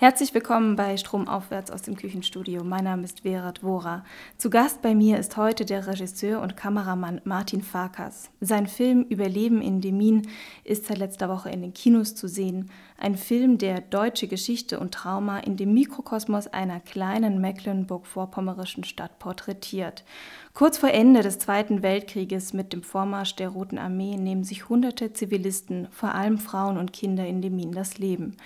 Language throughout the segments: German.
Herzlich willkommen bei Stromaufwärts aus dem Küchenstudio. Mein Name ist Vera Dvora. Zu Gast bei mir ist heute der Regisseur und Kameramann Martin Farkas. Sein Film Überleben in Demin ist seit letzter Woche in den Kinos zu sehen. Ein Film, der deutsche Geschichte und Trauma in dem Mikrokosmos einer kleinen mecklenburg-vorpommerischen Stadt porträtiert. Kurz vor Ende des Zweiten Weltkrieges mit dem Vormarsch der Roten Armee nehmen sich hunderte Zivilisten, vor allem Frauen und Kinder in Demin, das Leben.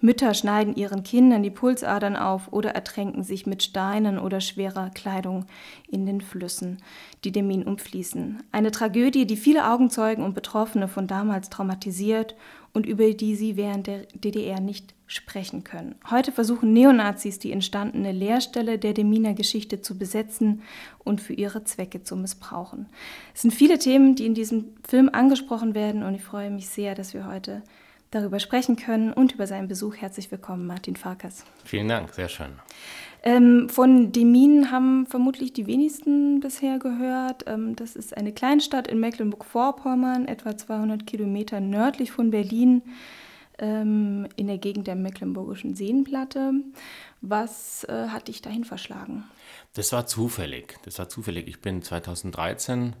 Mütter schneiden ihren Kindern die Pulsadern auf oder ertränken sich mit Steinen oder schwerer Kleidung in den Flüssen, die Demin umfließen. Eine Tragödie, die viele Augenzeugen und Betroffene von damals traumatisiert und über die sie während der DDR nicht sprechen können. Heute versuchen Neonazis die entstandene Leerstelle der Deminer Geschichte zu besetzen und für ihre Zwecke zu missbrauchen. Es sind viele Themen, die in diesem Film angesprochen werden und ich freue mich sehr, dass wir heute darüber sprechen können und über seinen Besuch. Herzlich willkommen, Martin Farkas. Vielen Dank, sehr schön. Ähm, von Demin haben vermutlich die wenigsten bisher gehört. Ähm, das ist eine Kleinstadt in Mecklenburg-Vorpommern, etwa 200 Kilometer nördlich von Berlin, ähm, in der Gegend der Mecklenburgischen Seenplatte. Was äh, hat dich dahin verschlagen? Das war zufällig. Das war zufällig. Ich bin 2013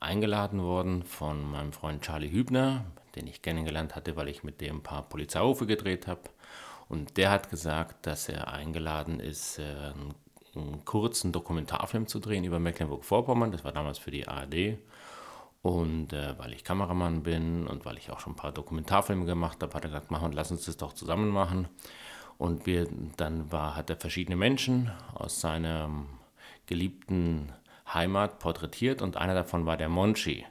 eingeladen worden von meinem Freund Charlie Hübner, den ich kennengelernt hatte, weil ich mit dem ein paar Polizeirufe gedreht habe. Und der hat gesagt, dass er eingeladen ist, äh, einen, kurzen Dokumentarfilm zu drehen über Mecklenburg-Vorpommern. Das war damals für die ARD. Und äh, weil ich Kameramann bin und weil ich auch schon ein paar Dokumentarfilme gemacht habe, hat er gesagt, machen, lass uns das doch zusammen machen. Und wir, dann war, hat er verschiedene Menschen aus seiner geliebten Heimat porträtiert und einer davon war der Monchi.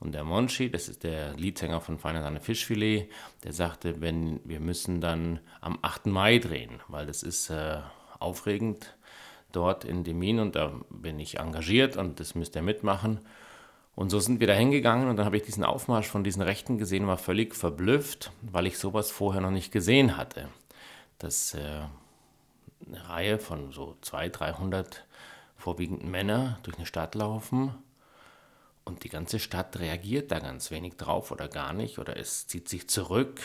Und der Monchi, das ist der Leadsänger von Feiner Sahne Fischfilet, der sagte, wenn wir müssen dann am 8. Mai drehen, weil das ist äh, aufregend dort in Demin und da bin ich engagiert und das müsst ihr mitmachen. Und so sind wir da hingegangen und dann habe ich diesen Aufmarsch von diesen Rechten gesehen war völlig verblüfft, weil ich sowas vorher noch nicht gesehen hatte. Dass äh, eine Reihe von so 200, 300 vorwiegend Männer durch eine Stadt laufen und die ganze Stadt reagiert da ganz wenig drauf oder gar nicht. Oder es zieht sich zurück,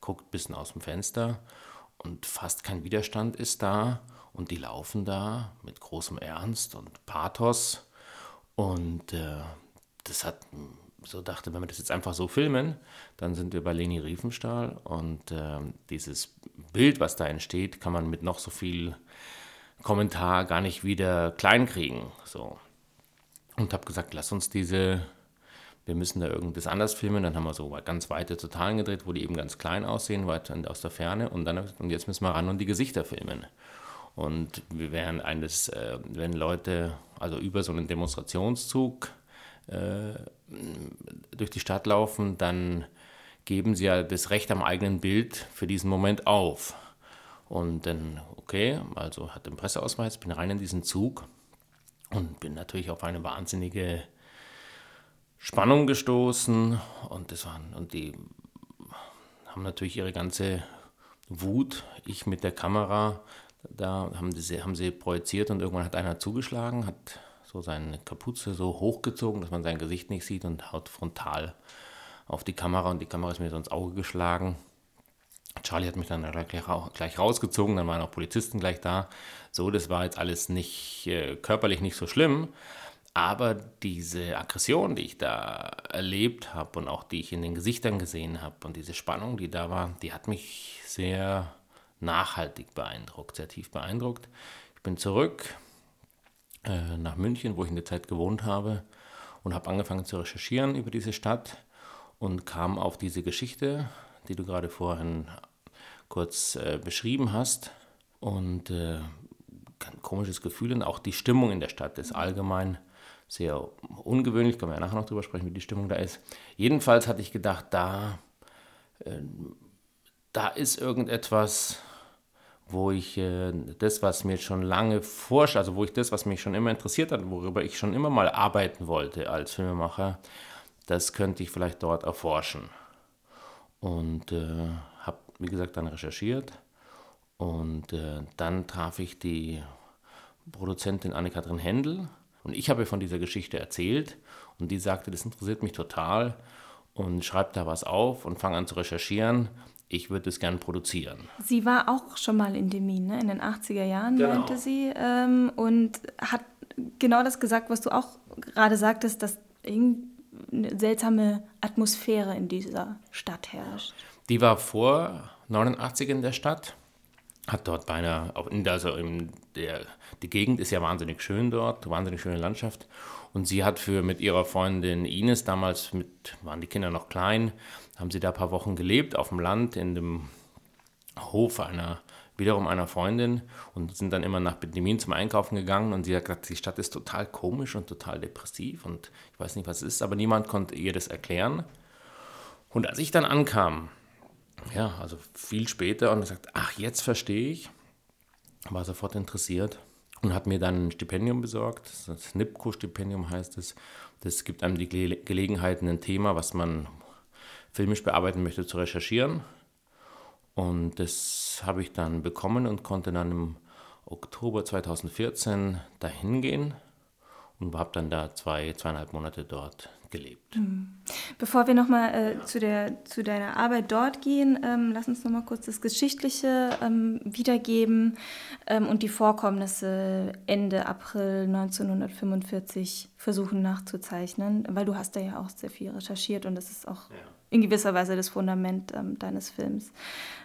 guckt ein bisschen aus dem Fenster. Und fast kein Widerstand ist da. Und die laufen da mit großem Ernst und Pathos. Und äh, das hat so dachte, wenn wir das jetzt einfach so filmen, dann sind wir bei Leni Riefenstahl. Und äh, dieses Bild, was da entsteht, kann man mit noch so viel Kommentar gar nicht wieder kleinkriegen. So und habe gesagt, lass uns diese, wir müssen da irgendwas anders filmen. Dann haben wir so ganz weite Totalen gedreht, wo die eben ganz klein aussehen, weit aus der Ferne. Und dann und jetzt müssen wir ran und die Gesichter filmen. Und wir wären eines, äh, wenn Leute also über so einen Demonstrationszug äh, durch die Stadt laufen, dann geben sie ja das Recht am eigenen Bild für diesen Moment auf. Und dann, okay, also hat den Presseausweis, bin rein in diesen Zug und bin natürlich auf eine wahnsinnige Spannung gestoßen und das waren und die haben natürlich ihre ganze Wut, ich mit der Kamera, da haben sie, haben sie projiziert und irgendwann hat einer zugeschlagen, hat so seine Kapuze so hochgezogen, dass man sein Gesicht nicht sieht und haut frontal auf die Kamera und die Kamera ist mir so ins Auge geschlagen. Charlie hat mich dann gleich rausgezogen, dann waren auch Polizisten gleich da. So, das war jetzt alles nicht äh, körperlich nicht so schlimm, aber diese Aggression, die ich da erlebt habe und auch die ich in den Gesichtern gesehen habe und diese Spannung, die da war, die hat mich sehr nachhaltig beeindruckt, sehr tief beeindruckt. Ich bin zurück äh, nach München, wo ich in der Zeit gewohnt habe und habe angefangen zu recherchieren über diese Stadt und kam auf diese Geschichte, die du gerade vorhin kurz äh, beschrieben hast. Und äh, ein komisches Gefühl und auch die Stimmung in der Stadt ist allgemein sehr ungewöhnlich. Können wir ja nachher noch drüber sprechen, wie die Stimmung da ist. Jedenfalls hatte ich gedacht, da, äh, da ist irgendetwas, wo ich äh, das, was mir schon lange forscht, also wo ich das, was mich schon immer interessiert hat, worüber ich schon immer mal arbeiten wollte als Filmemacher, das könnte ich vielleicht dort erforschen. Und äh, wie gesagt, dann recherchiert. Und äh, dann traf ich die Produzentin Anne-Kathrin Händel. Und ich habe von dieser Geschichte erzählt. Und die sagte, das interessiert mich total. und schreibe da was auf und fange an zu recherchieren. Ich würde es gern produzieren. Sie war auch schon mal in Demin, ne? in den 80er Jahren, genau. meinte sie, ähm, und hat genau das gesagt, was du auch gerade sagtest, dass eine seltsame Atmosphäre in dieser Stadt herrscht. Die war vor 89 in der Stadt, hat dort beinahe, also in der, die Gegend ist ja wahnsinnig schön dort, wahnsinnig schöne Landschaft. Und sie hat für mit ihrer Freundin Ines, damals mit, waren die Kinder noch klein, haben sie da ein paar Wochen gelebt auf dem Land in dem Hof einer wiederum einer Freundin und sind dann immer nach Benjamin zum Einkaufen gegangen und sie hat gesagt, die Stadt ist total komisch und total depressiv und ich weiß nicht, was es ist, aber niemand konnte ihr das erklären. Und als ich dann ankam, ja, also viel später und gesagt, ach, jetzt verstehe ich, war sofort interessiert und hat mir dann ein Stipendium besorgt, das NIPCO-Stipendium heißt es. Das gibt einem die Gelegenheit, ein Thema, was man filmisch bearbeiten möchte, zu recherchieren. Und das habe ich dann bekommen und konnte dann im Oktober 2014 dahin gehen und habe dann da zwei, zweieinhalb Monate dort gelebt. Mhm. Bevor wir nochmal äh, zu, zu deiner Arbeit dort gehen, ähm, lass uns nochmal kurz das Geschichtliche ähm, wiedergeben ähm, und die Vorkommnisse Ende April 1945 versuchen nachzuzeichnen, weil du hast da ja auch sehr viel recherchiert und das ist auch ja. in gewisser Weise das Fundament ähm, deines Films.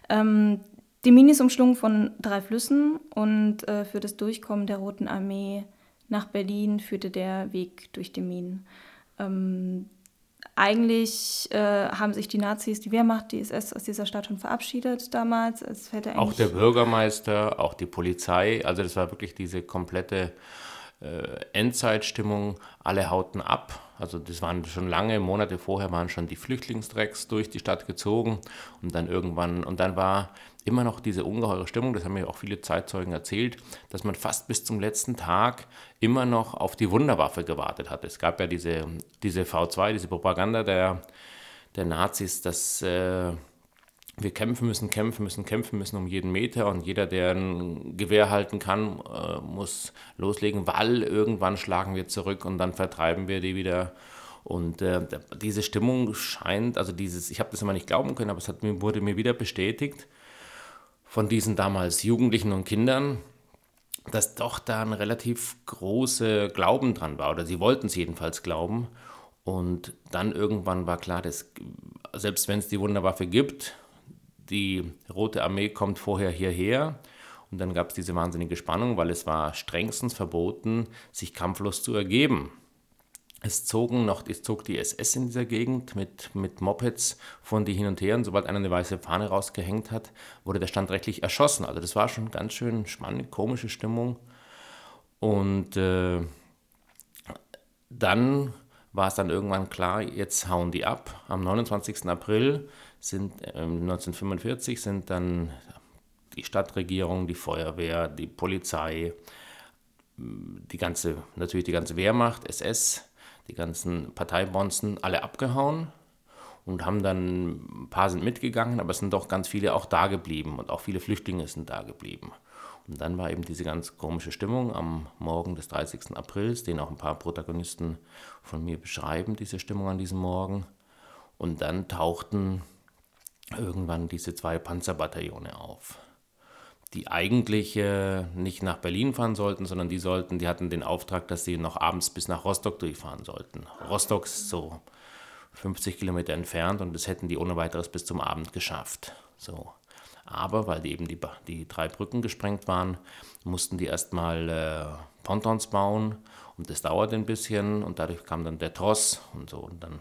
Ähm, die Mini ist umschlungen von drei Flüssen und äh, für das Durchkommen der Roten Armee nach Berlin führte der Weg durch die Minen. Ähm, eigentlich äh, haben sich die Nazis, die Wehrmacht, die SS aus dieser Stadt schon verabschiedet damals. Es hätte auch der Bürgermeister, auch die Polizei. Also das war wirklich diese komplette äh, Endzeitstimmung. Alle hauten ab. Also das waren schon lange Monate vorher waren schon die Flüchtlingsdrecks durch die Stadt gezogen und dann irgendwann und dann war immer noch diese ungeheure Stimmung, das haben mir auch viele Zeitzeugen erzählt, dass man fast bis zum letzten Tag immer noch auf die Wunderwaffe gewartet hat. Es gab ja diese, diese V2, diese Propaganda der, der Nazis, dass äh, wir kämpfen müssen, kämpfen müssen, kämpfen müssen um jeden Meter und jeder, der ein Gewehr halten kann, äh, muss loslegen, weil irgendwann schlagen wir zurück und dann vertreiben wir die wieder. Und äh, diese Stimmung scheint, also dieses, ich habe das immer nicht glauben können, aber es hat, wurde mir wieder bestätigt, von diesen damals Jugendlichen und Kindern, dass doch da ein relativ großer Glauben dran war, oder sie wollten es jedenfalls glauben. Und dann irgendwann war klar, dass selbst wenn es die Wunderwaffe gibt, die Rote Armee kommt vorher hierher. Und dann gab es diese wahnsinnige Spannung, weil es war strengstens verboten, sich kampflos zu ergeben. Es zogen noch, es zog die SS in dieser Gegend mit, mit Mopeds von die hin und her und sobald einer eine weiße Fahne rausgehängt hat, wurde der standrechtlich erschossen. Also das war schon ganz schön spannend, komische Stimmung. Und äh, dann war es dann irgendwann klar, jetzt hauen die ab. Am 29. April sind äh, 1945 sind dann die Stadtregierung, die Feuerwehr, die Polizei, die ganze, natürlich die ganze Wehrmacht, SS, die ganzen Parteibonzen alle abgehauen und haben dann, ein paar sind mitgegangen, aber es sind doch ganz viele auch da geblieben und auch viele Flüchtlinge sind da geblieben. Und dann war eben diese ganz komische Stimmung am Morgen des 30. Aprils, den auch ein paar Protagonisten von mir beschreiben, diese Stimmung an diesem Morgen. Und dann tauchten irgendwann diese zwei Panzerbataillone auf die eigentlich äh, nicht nach Berlin fahren sollten, sondern die sollten, die hatten den Auftrag, dass sie noch abends bis nach Rostock durchfahren sollten. Rostock ist so 50 Kilometer entfernt und das hätten die ohne weiteres bis zum Abend geschafft. So. Aber weil die eben die, die drei Brücken gesprengt waren, mussten die erstmal äh, Pontons bauen und das dauerte ein bisschen und dadurch kam dann der Tross und so und dann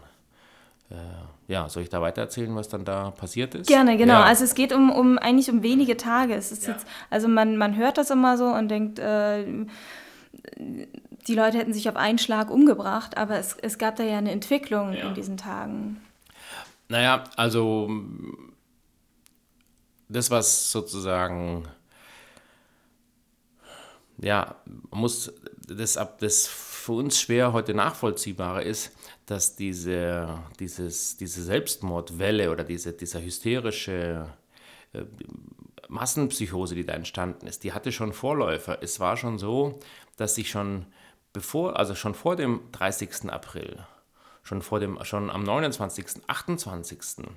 ja, soll ich da weiter erzählen, was dann da passiert ist? Gerne, genau. Ja. Also es geht um, um eigentlich um wenige Tage. Es ist ja. jetzt, also man, man hört das immer so und denkt, äh, die Leute hätten sich auf einen Schlag umgebracht, aber es, es gab da ja eine Entwicklung ja. in diesen Tagen. Naja, also das, was sozusagen, ja, muss das ab das für uns schwer heute nachvollziehbare ist, dass diese, dieses, diese Selbstmordwelle oder diese, dieser hysterische äh, Massenpsychose, die da entstanden ist, die hatte schon Vorläufer. Es war schon so, dass sich schon bevor, also schon vor dem 30. April, schon, vor dem, schon am 29., 28.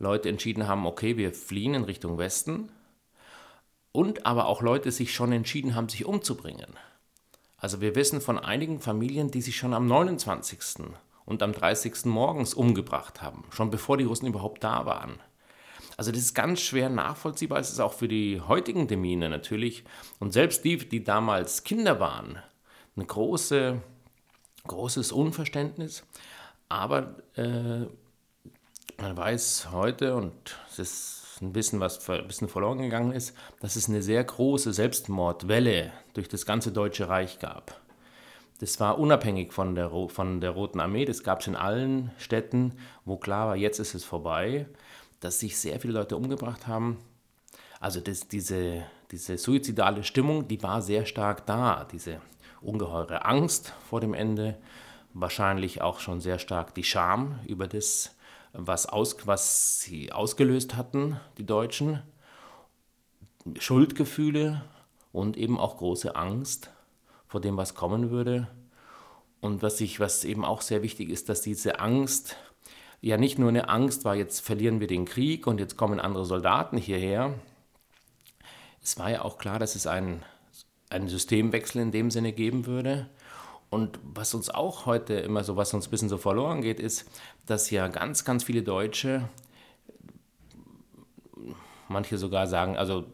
Leute entschieden haben, okay, wir fliehen in Richtung Westen. Und aber auch Leute sich schon entschieden haben, sich umzubringen. Also wir wissen von einigen Familien, die sich schon am 29. und am 30. morgens umgebracht haben, schon bevor die Russen überhaupt da waren. Also das ist ganz schwer nachvollziehbar. Es ist auch für die heutigen Demine natürlich und selbst die, die damals Kinder waren, ein große, großes Unverständnis. Aber äh, man weiß heute, und es ist ein bisschen was ein bisschen verloren gegangen ist, dass es eine sehr große Selbstmordwelle durch das ganze Deutsche Reich gab. Das war unabhängig von der, von der Roten Armee, das gab es in allen Städten, wo klar war, jetzt ist es vorbei, dass sich sehr viele Leute umgebracht haben. Also das, diese, diese suizidale Stimmung, die war sehr stark da, diese ungeheure Angst vor dem Ende, wahrscheinlich auch schon sehr stark die Scham über das, was, aus, was sie ausgelöst hatten, die Deutschen, Schuldgefühle und eben auch große Angst vor dem, was kommen würde. Und was, ich, was eben auch sehr wichtig ist, dass diese Angst ja nicht nur eine Angst war, jetzt verlieren wir den Krieg und jetzt kommen andere Soldaten hierher. Es war ja auch klar, dass es einen, einen Systemwechsel in dem Sinne geben würde. Und was uns auch heute immer so, was uns ein bisschen so verloren geht, ist, dass ja ganz, ganz viele Deutsche, manche sogar sagen, also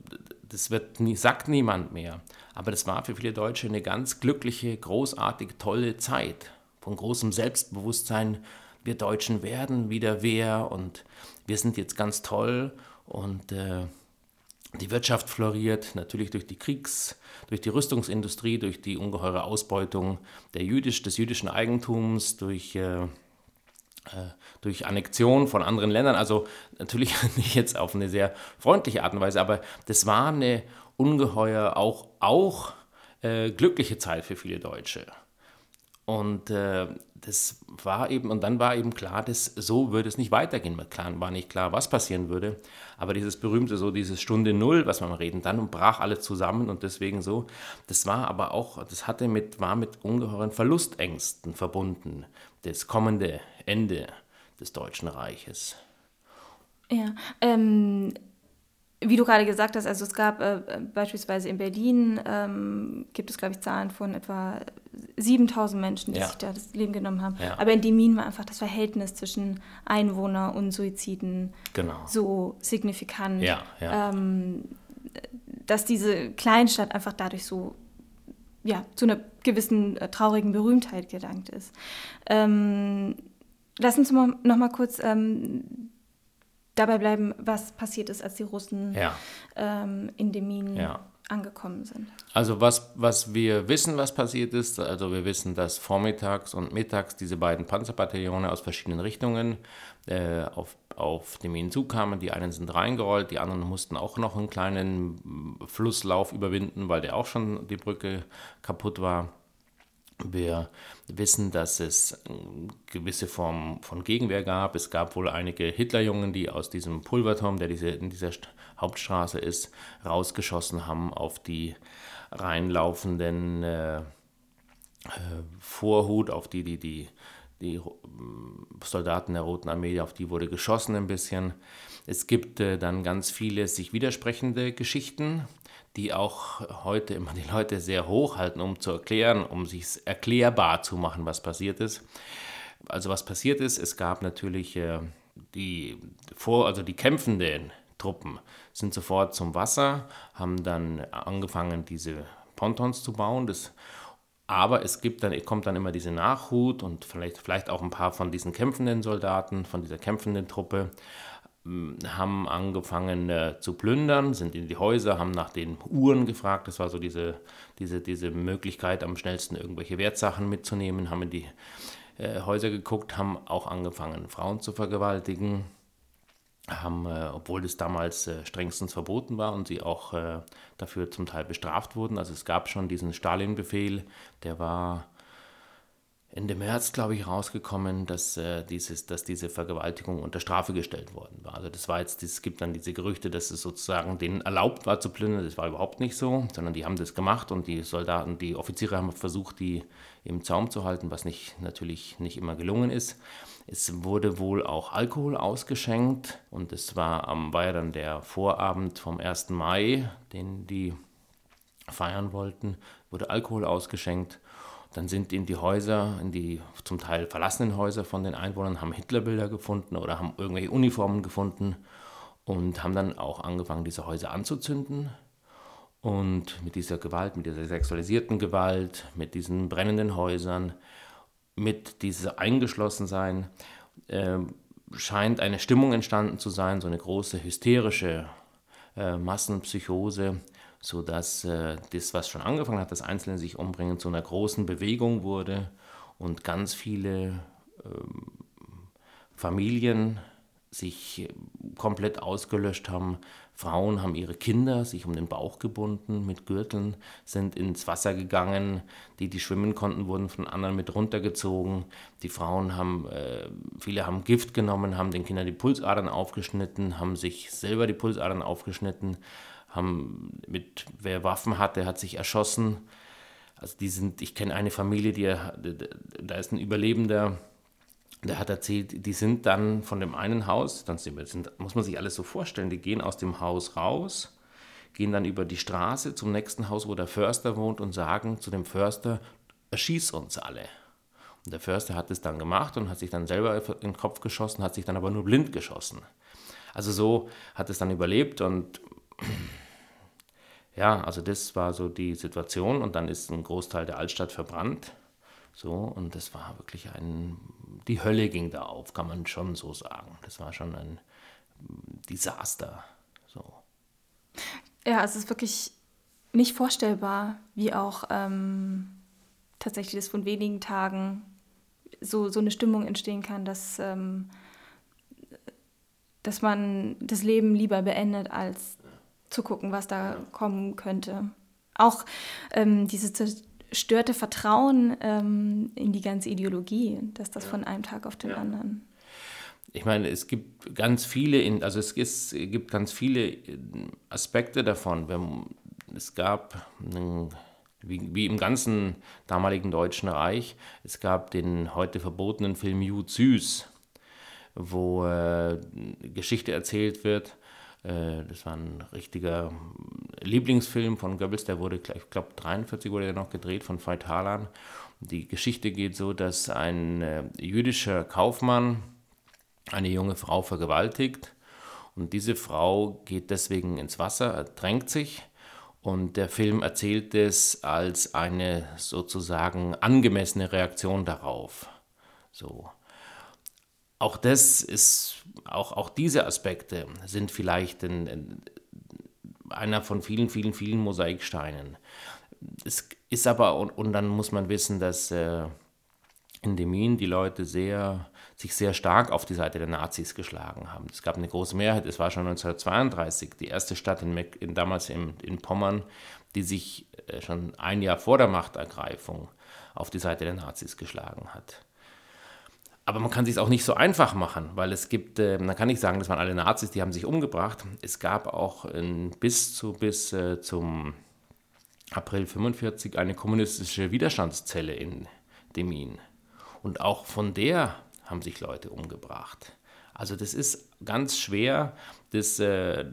das wird nie, sagt niemand mehr, aber das war für viele Deutsche eine ganz glückliche, großartig, tolle Zeit von großem Selbstbewusstsein. Wir Deutschen werden wieder wer und wir sind jetzt ganz toll und äh, die Wirtschaft floriert, natürlich durch die Kriegs-, durch die Rüstungsindustrie, durch die ungeheure Ausbeutung der Jüdisch, des jüdischen Eigentums, durch, äh, äh, durch Annexion von anderen Ländern. Also natürlich nicht jetzt auf eine sehr freundliche Art und Weise, aber das war eine ungeheuer auch, auch äh, glückliche Zeit für viele Deutsche. Und äh, das war eben, und dann war eben klar, dass so würde es nicht weitergehen. Klar war nicht klar, was passieren würde. Aber dieses berühmte, so dieses Stunde Null, was wir mal reden, dann brach alles zusammen und deswegen so. Das war aber auch, das hatte mit, war mit ungeheuren Verlustängsten verbunden. Das kommende Ende des Deutschen Reiches. Ja, ähm, wie du gerade gesagt hast, also es gab äh, beispielsweise in Berlin, ähm, gibt es, glaube ich, Zahlen von etwa 7000 Menschen, die ja. sich da das Leben genommen haben. Ja. Aber in Demin war einfach das Verhältnis zwischen Einwohner und Suiziden genau. so signifikant, ja, ähm, dass diese Kleinstadt einfach dadurch so ja, zu einer gewissen äh, traurigen Berühmtheit gelangt ist. Ähm, lass uns mal, noch mal kurz ähm, dabei bleiben, was passiert ist, als die Russen ja. ähm, in Demin ja. angekommen sind. Also was, was wir wissen, was passiert ist, also wir wissen, dass vormittags und mittags diese beiden Panzerbataillone aus verschiedenen Richtungen äh, auf, auf Demin zukamen. Die einen sind reingerollt, die anderen mussten auch noch einen kleinen Flusslauf überwinden, weil der auch schon die Brücke kaputt war. Wir wissen, dass es eine gewisse Form von Gegenwehr gab. Es gab wohl einige Hitlerjungen, die aus diesem Pulverturm, der diese, in dieser Hauptstraße ist, rausgeschossen haben auf die reinlaufenden äh, äh, Vorhut, auf die die, die die Soldaten der Roten Armee, auf die wurde geschossen ein bisschen. Es gibt äh, dann ganz viele sich widersprechende Geschichten die auch heute immer die Leute sehr hochhalten, um zu erklären, um sich erklärbar zu machen, was passiert ist. Also was passiert ist, es gab natürlich äh, die vor, also die kämpfenden Truppen sind sofort zum Wasser, haben dann angefangen, diese Pontons zu bauen. Das, aber es gibt dann, kommt dann immer diese Nachhut und vielleicht, vielleicht auch ein paar von diesen kämpfenden Soldaten, von dieser kämpfenden Truppe haben angefangen äh, zu plündern, sind in die Häuser, haben nach den Uhren gefragt. Das war so diese, diese, diese Möglichkeit, am schnellsten irgendwelche Wertsachen mitzunehmen, haben in die äh, Häuser geguckt, haben auch angefangen, Frauen zu vergewaltigen, haben, äh, obwohl das damals äh, strengstens verboten war und sie auch äh, dafür zum Teil bestraft wurden. Also es gab schon diesen Stalin-Befehl, der war Ende März, glaube ich, rausgekommen, dass, äh, dieses, dass diese Vergewaltigung unter Strafe gestellt worden war. Also das war jetzt, es gibt dann diese Gerüchte, dass es sozusagen denen erlaubt war zu plündern. Das war überhaupt nicht so, sondern die haben das gemacht und die Soldaten, die Offiziere haben versucht, die im Zaum zu halten, was nicht, natürlich nicht immer gelungen ist. Es wurde wohl auch Alkohol ausgeschenkt und es war, war ja dann der Vorabend vom 1. Mai, den die feiern wollten, wurde Alkohol ausgeschenkt dann sind in die Häuser, in die zum Teil verlassenen Häuser von den Einwohnern, haben Hitlerbilder gefunden oder haben irgendwelche Uniformen gefunden und haben dann auch angefangen, diese Häuser anzuzünden. Und mit dieser Gewalt, mit dieser sexualisierten Gewalt, mit diesen brennenden Häusern, mit diesem Eingeschlossensein, äh, scheint eine Stimmung entstanden zu sein, so eine große hysterische äh, Massenpsychose, sodass äh, das, was schon angefangen hat, das Einzelne sich umbringen, zu einer großen Bewegung wurde und ganz viele ähm, Familien sich komplett ausgelöscht haben. Frauen haben ihre Kinder sich um den Bauch gebunden mit Gürteln, sind ins Wasser gegangen. Die, die schwimmen konnten, wurden von anderen mit runtergezogen. Die Frauen haben, äh, viele haben Gift genommen, haben den Kindern die Pulsadern aufgeschnitten, haben sich selber die Pulsadern aufgeschnitten, haben mit, wer Waffen hatte, hat sich erschossen. Also die sind, ich kenne eine Familie, die, da ist ein Überlebender, der hat erzählt, die sind dann von dem einen Haus, dann sind, muss man sich alles so vorstellen, die gehen aus dem Haus raus, gehen dann über die Straße zum nächsten Haus, wo der Förster wohnt und sagen zu dem Förster, erschieß uns alle. Und der Förster hat es dann gemacht und hat sich dann selber in den Kopf geschossen, hat sich dann aber nur blind geschossen. Also so hat es dann überlebt und ja, also das war so die Situation und dann ist ein Großteil der Altstadt verbrannt. So, und das war wirklich ein, die Hölle ging da auf, kann man schon so sagen. Das war schon ein Desaster. So. Ja, es ist wirklich nicht vorstellbar, wie auch ähm, tatsächlich das von wenigen Tagen so, so eine Stimmung entstehen kann, dass, ähm, dass man das Leben lieber beendet, als zu gucken, was da kommen könnte. Auch ähm, dieses zerstörte Vertrauen ähm, in die ganze Ideologie, dass das ja. von einem Tag auf den ja. anderen. Ich meine, es gibt ganz viele, also es, ist, es gibt ganz viele äh, Aspekte davon. Es gab einen wie, wie, im ganzen damaligen Deutschen Reich. Es gab den heute verbotenen Film Jud Süß, wo äh, Geschichte erzählt wird das war ein richtiger Lieblingsfilm von Goebbels, der wurde, ich glaube, 43 wurde er noch gedreht von Veit Harlan. Die Geschichte geht so, dass ein äh, jüdischer Kaufmann eine junge Frau vergewaltigt und diese Frau geht deswegen ins Wasser, ertränkt sich und der Film erzählt es als eine sozusagen angemessene Reaktion darauf. So auch das ist, auch, auch diese Aspekte sind vielleicht in, in einer von vielen, vielen, vielen Mosaiksteinen. Es ist aber, und, und dann muss man wissen, dass äh, in Demin die Leute sehr, sich sehr stark auf die Seite der Nazis geschlagen haben. Es gab eine große Mehrheit, es war schon 1932 die erste Stadt in, in damals in, in Pommern, die sich äh, schon ein Jahr vor der Machtergreifung auf die Seite der Nazis geschlagen hat. Aber man kann sich auch nicht so einfach machen, weil es gibt, äh, man kann nicht sagen, das waren alle Nazis, die haben sich umgebracht. Es gab auch in, bis, zu, bis äh, zum April 45 eine kommunistische Widerstandszelle in Demin. Und auch von der haben sich Leute umgebracht. Also das ist ganz schwer, das, äh,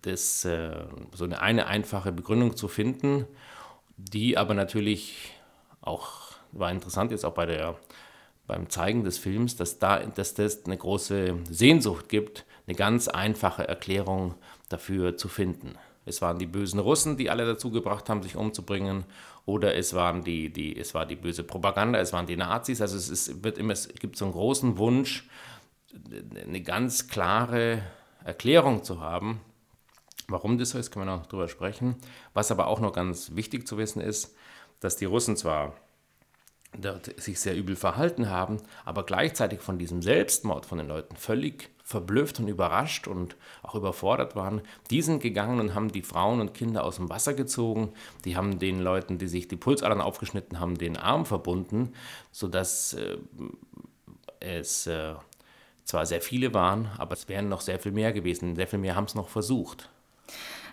das, äh, so eine, eine einfache Begründung zu finden, die aber natürlich auch, war interessant jetzt auch bei der beim Zeigen des Films, dass, da, dass das eine große Sehnsucht gibt, eine ganz einfache Erklärung dafür zu finden. Es waren die bösen Russen, die alle dazu gebracht haben, sich umzubringen, oder es, waren die, die, es war die böse Propaganda, es waren die Nazis. Also es, ist, wird immer, es gibt so einen großen Wunsch, eine ganz klare Erklärung zu haben, warum das so ist, können wir noch drüber sprechen. Was aber auch noch ganz wichtig zu wissen ist, dass die Russen zwar dort sich sehr übel verhalten haben, aber gleichzeitig von diesem Selbstmord von den Leuten völlig verblüfft und überrascht und auch überfordert waren, die sind gegangen und haben die Frauen und Kinder aus dem Wasser gezogen. Die haben den Leuten, die sich die Pulsadern aufgeschnitten haben, den Arm verbunden, sodass äh, es äh, zwar sehr viele waren, aber es wären noch sehr viel mehr gewesen. Sehr viel mehr haben es noch versucht.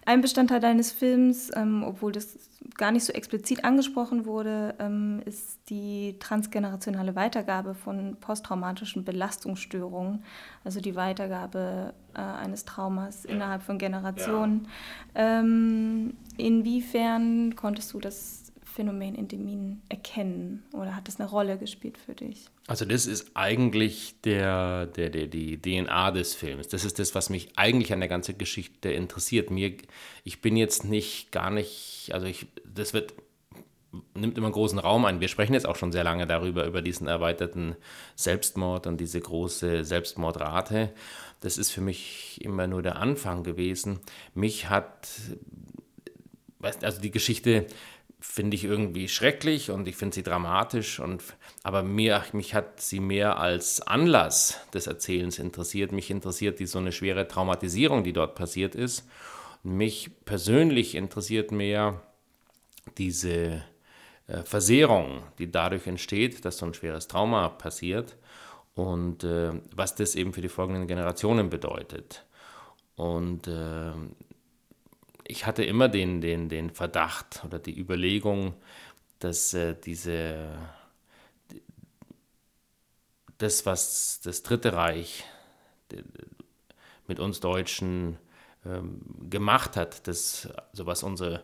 Ein Bestandteil deines Films, ähm, obwohl das gar nicht so explizit angesprochen wurde, ähm, ist die transgenerationale Weitergabe von posttraumatischen Belastungsstörungen, also die Weitergabe äh, eines Traumas ja. innerhalb von Generationen. Ja. Ähm, inwiefern konntest du das Phänomen Endemin erkennen oder hat das eine Rolle gespielt für dich? Also das ist eigentlich der, der, der, die DNA des Films. Das ist das, was mich eigentlich an der ganzen Geschichte interessiert. Mir, ich bin jetzt nicht, gar nicht, also ich, das wird nimmt immer großen Raum ein. Wir sprechen jetzt auch schon sehr lange darüber, über diesen erweiterten Selbstmord und diese große Selbstmordrate. Das ist für mich immer nur der Anfang gewesen. Mich hat, also die Geschichte finde ich irgendwie schrecklich und ich finde sie dramatisch. Und, aber mir, mich hat sie mehr als Anlass des Erzählens interessiert. Mich interessiert die so eine schwere Traumatisierung, die dort passiert ist. Mich persönlich interessiert mehr diese äh, Versehrung, die dadurch entsteht, dass so ein schweres Trauma passiert und äh, was das eben für die folgenden Generationen bedeutet. Und äh, ich hatte immer den, den, den Verdacht oder die Überlegung, dass äh, diese, das, was das Dritte Reich mit uns Deutschen ähm, gemacht hat, das, also was unsere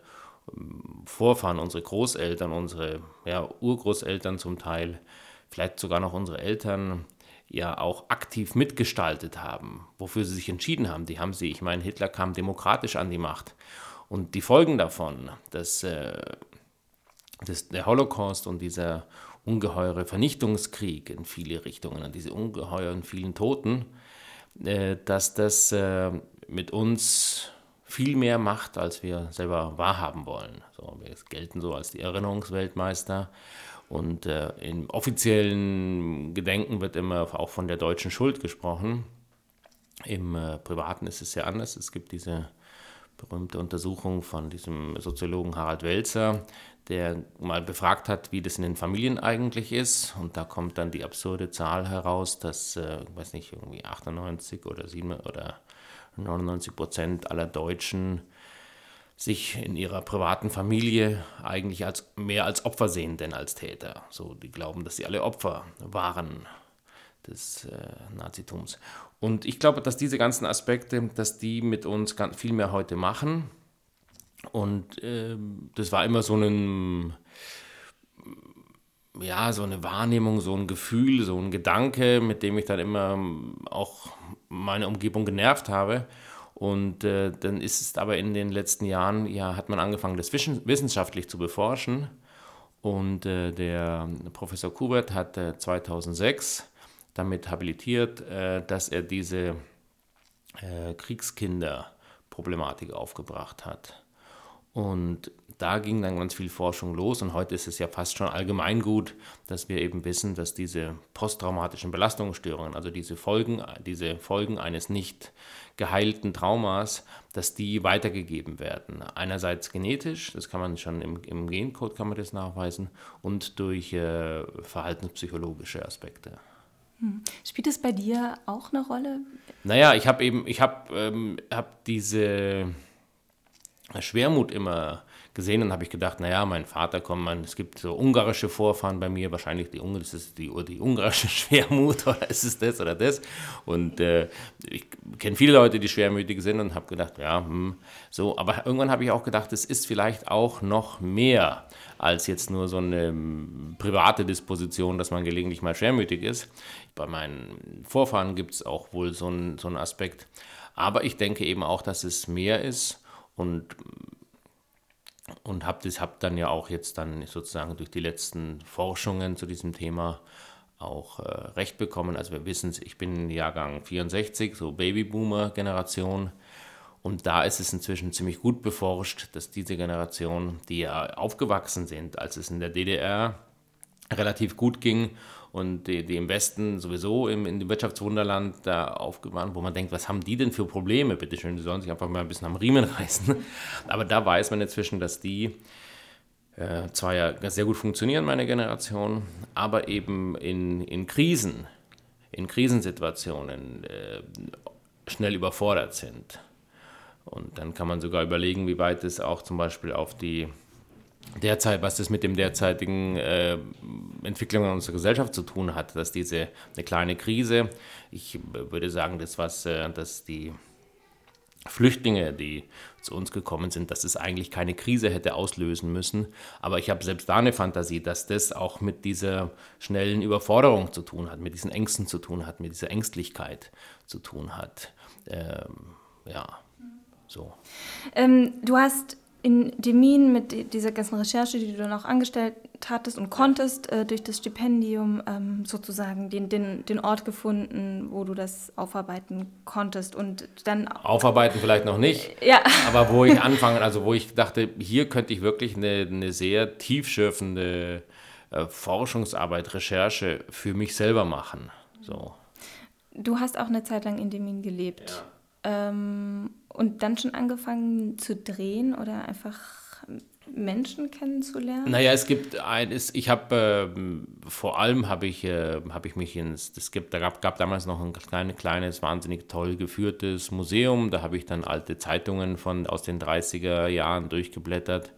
ähm, Vorfahren, unsere Großeltern, unsere ja, Urgroßeltern zum Teil, vielleicht sogar noch unsere Eltern ja auch aktiv mitgestaltet haben, wofür sie sich entschieden haben. Die haben sie, ich meine, Hitler kam demokratisch an die Macht. Und die Folgen davon, dass, äh, dass der Holocaust und dieser ungeheure Vernichtungskrieg in viele Richtungen, an diese ungeheuren vielen Toten, äh, dass das äh, mit uns viel mehr macht, als wir selber wahrhaben wollen. So, wir gelten so als die Erinnerungsweltmeister und äh, im offiziellen Gedenken wird immer auch von der deutschen Schuld gesprochen. Im äh, Privaten ist es ja anders. Es gibt diese berühmte Untersuchung von diesem Soziologen Harald Welzer, der mal befragt hat, wie das in den Familien eigentlich ist. Und da kommt dann die absurde Zahl heraus, dass, äh, ich weiß nicht, irgendwie 98 oder 7 oder 99 Prozent aller Deutschen sich in ihrer privaten Familie eigentlich als mehr als Opfer sehen, denn als Täter. So, die glauben, dass sie alle Opfer waren des äh, Nazitums. Und ich glaube, dass diese ganzen Aspekte, dass die mit uns ganz viel mehr heute machen. Und äh, das war immer so ein, ja, so eine Wahrnehmung, so ein Gefühl, so ein Gedanke, mit dem ich dann immer auch meine Umgebung genervt habe. Und äh, dann ist es aber in den letzten Jahren, ja, hat man angefangen, das wissenschaftlich zu beforschen. Und äh, der Professor Kubert hat 2006 äh, damit habilitiert, äh, dass er diese äh, Kriegskinderproblematik aufgebracht hat. Und da ging dann ganz viel Forschung los und heute ist es ja fast schon allgemeingut, dass wir eben wissen, dass diese posttraumatischen Belastungsstörungen, also diese Folgen, diese Folgen eines nicht geheilten Traumas, dass die weitergegeben werden. Einerseits genetisch, das kann man schon im, im Gencode kann man das nachweisen, und durch äh, verhaltenspsychologische Aspekte. Hm. Spielt es bei dir auch eine Rolle? Naja, ich habe eben, ich habe ähm, hab diese Schwermut immer gesehen und habe ich gedacht, naja, mein Vater kommt, man, es gibt so ungarische Vorfahren bei mir, wahrscheinlich die, das ist die, die ungarische Schwermut oder ist es das oder das. Und äh, ich kenne viele Leute, die schwermütig sind und habe gedacht, ja, hm, so, aber irgendwann habe ich auch gedacht, es ist vielleicht auch noch mehr als jetzt nur so eine hm, private Disposition, dass man gelegentlich mal schwermütig ist. Bei meinen Vorfahren gibt es auch wohl so einen, so einen Aspekt. Aber ich denke eben auch, dass es mehr ist und und habe hab dann ja auch jetzt dann sozusagen durch die letzten Forschungen zu diesem Thema auch äh, recht bekommen. Also wir wissen es, ich bin Jahrgang 64, so Babyboomer-Generation. Und da ist es inzwischen ziemlich gut beforscht, dass diese Generation, die ja aufgewachsen sind, als es in der DDR relativ gut ging und die, die im Westen sowieso im, in dem Wirtschaftswunderland da aufgewandt, wo man denkt, was haben die denn für Probleme? Bitte schön, die sollen sich einfach mal ein bisschen am Riemen reißen. Aber da weiß man inzwischen, dass die äh, zwar ja sehr gut funktionieren, meine Generation, aber eben in, in Krisen, in Krisensituationen äh, schnell überfordert sind. Und dann kann man sogar überlegen, wie weit es auch zum Beispiel auf die derzeit, was das mit dem derzeitigen äh, Entwicklungen unserer Gesellschaft zu tun hat, dass diese eine kleine Krise, ich würde sagen, das was, äh, dass die Flüchtlinge, die zu uns gekommen sind, dass es eigentlich keine Krise hätte auslösen müssen. Aber ich habe selbst da eine Fantasie, dass das auch mit dieser schnellen Überforderung zu tun hat, mit diesen Ängsten zu tun hat, mit dieser Ängstlichkeit zu tun hat. Ähm, ja, so. Ähm, du hast in Demin mit dieser ganzen Recherche, die du dann auch angestellt hattest und konntest, äh, durch das Stipendium ähm, sozusagen den, den, den Ort gefunden, wo du das aufarbeiten konntest und dann... Aufarbeiten vielleicht noch nicht, ja. aber wo ich anfangen, also wo ich dachte, hier könnte ich wirklich eine, eine sehr tiefschürfende äh, Forschungsarbeit, Recherche für mich selber machen. So. Du hast auch eine Zeit lang in Demin gelebt. Ja. Ähm, und dann schon angefangen zu drehen oder einfach Menschen kennenzulernen? Naja, es gibt ein, ich habe äh, vor allem habe ich, äh, hab ich mich ins, es gibt, da gab, gab damals noch ein kleines, kleines, wahnsinnig toll geführtes Museum, da habe ich dann alte Zeitungen von, aus den 30er Jahren durchgeblättert.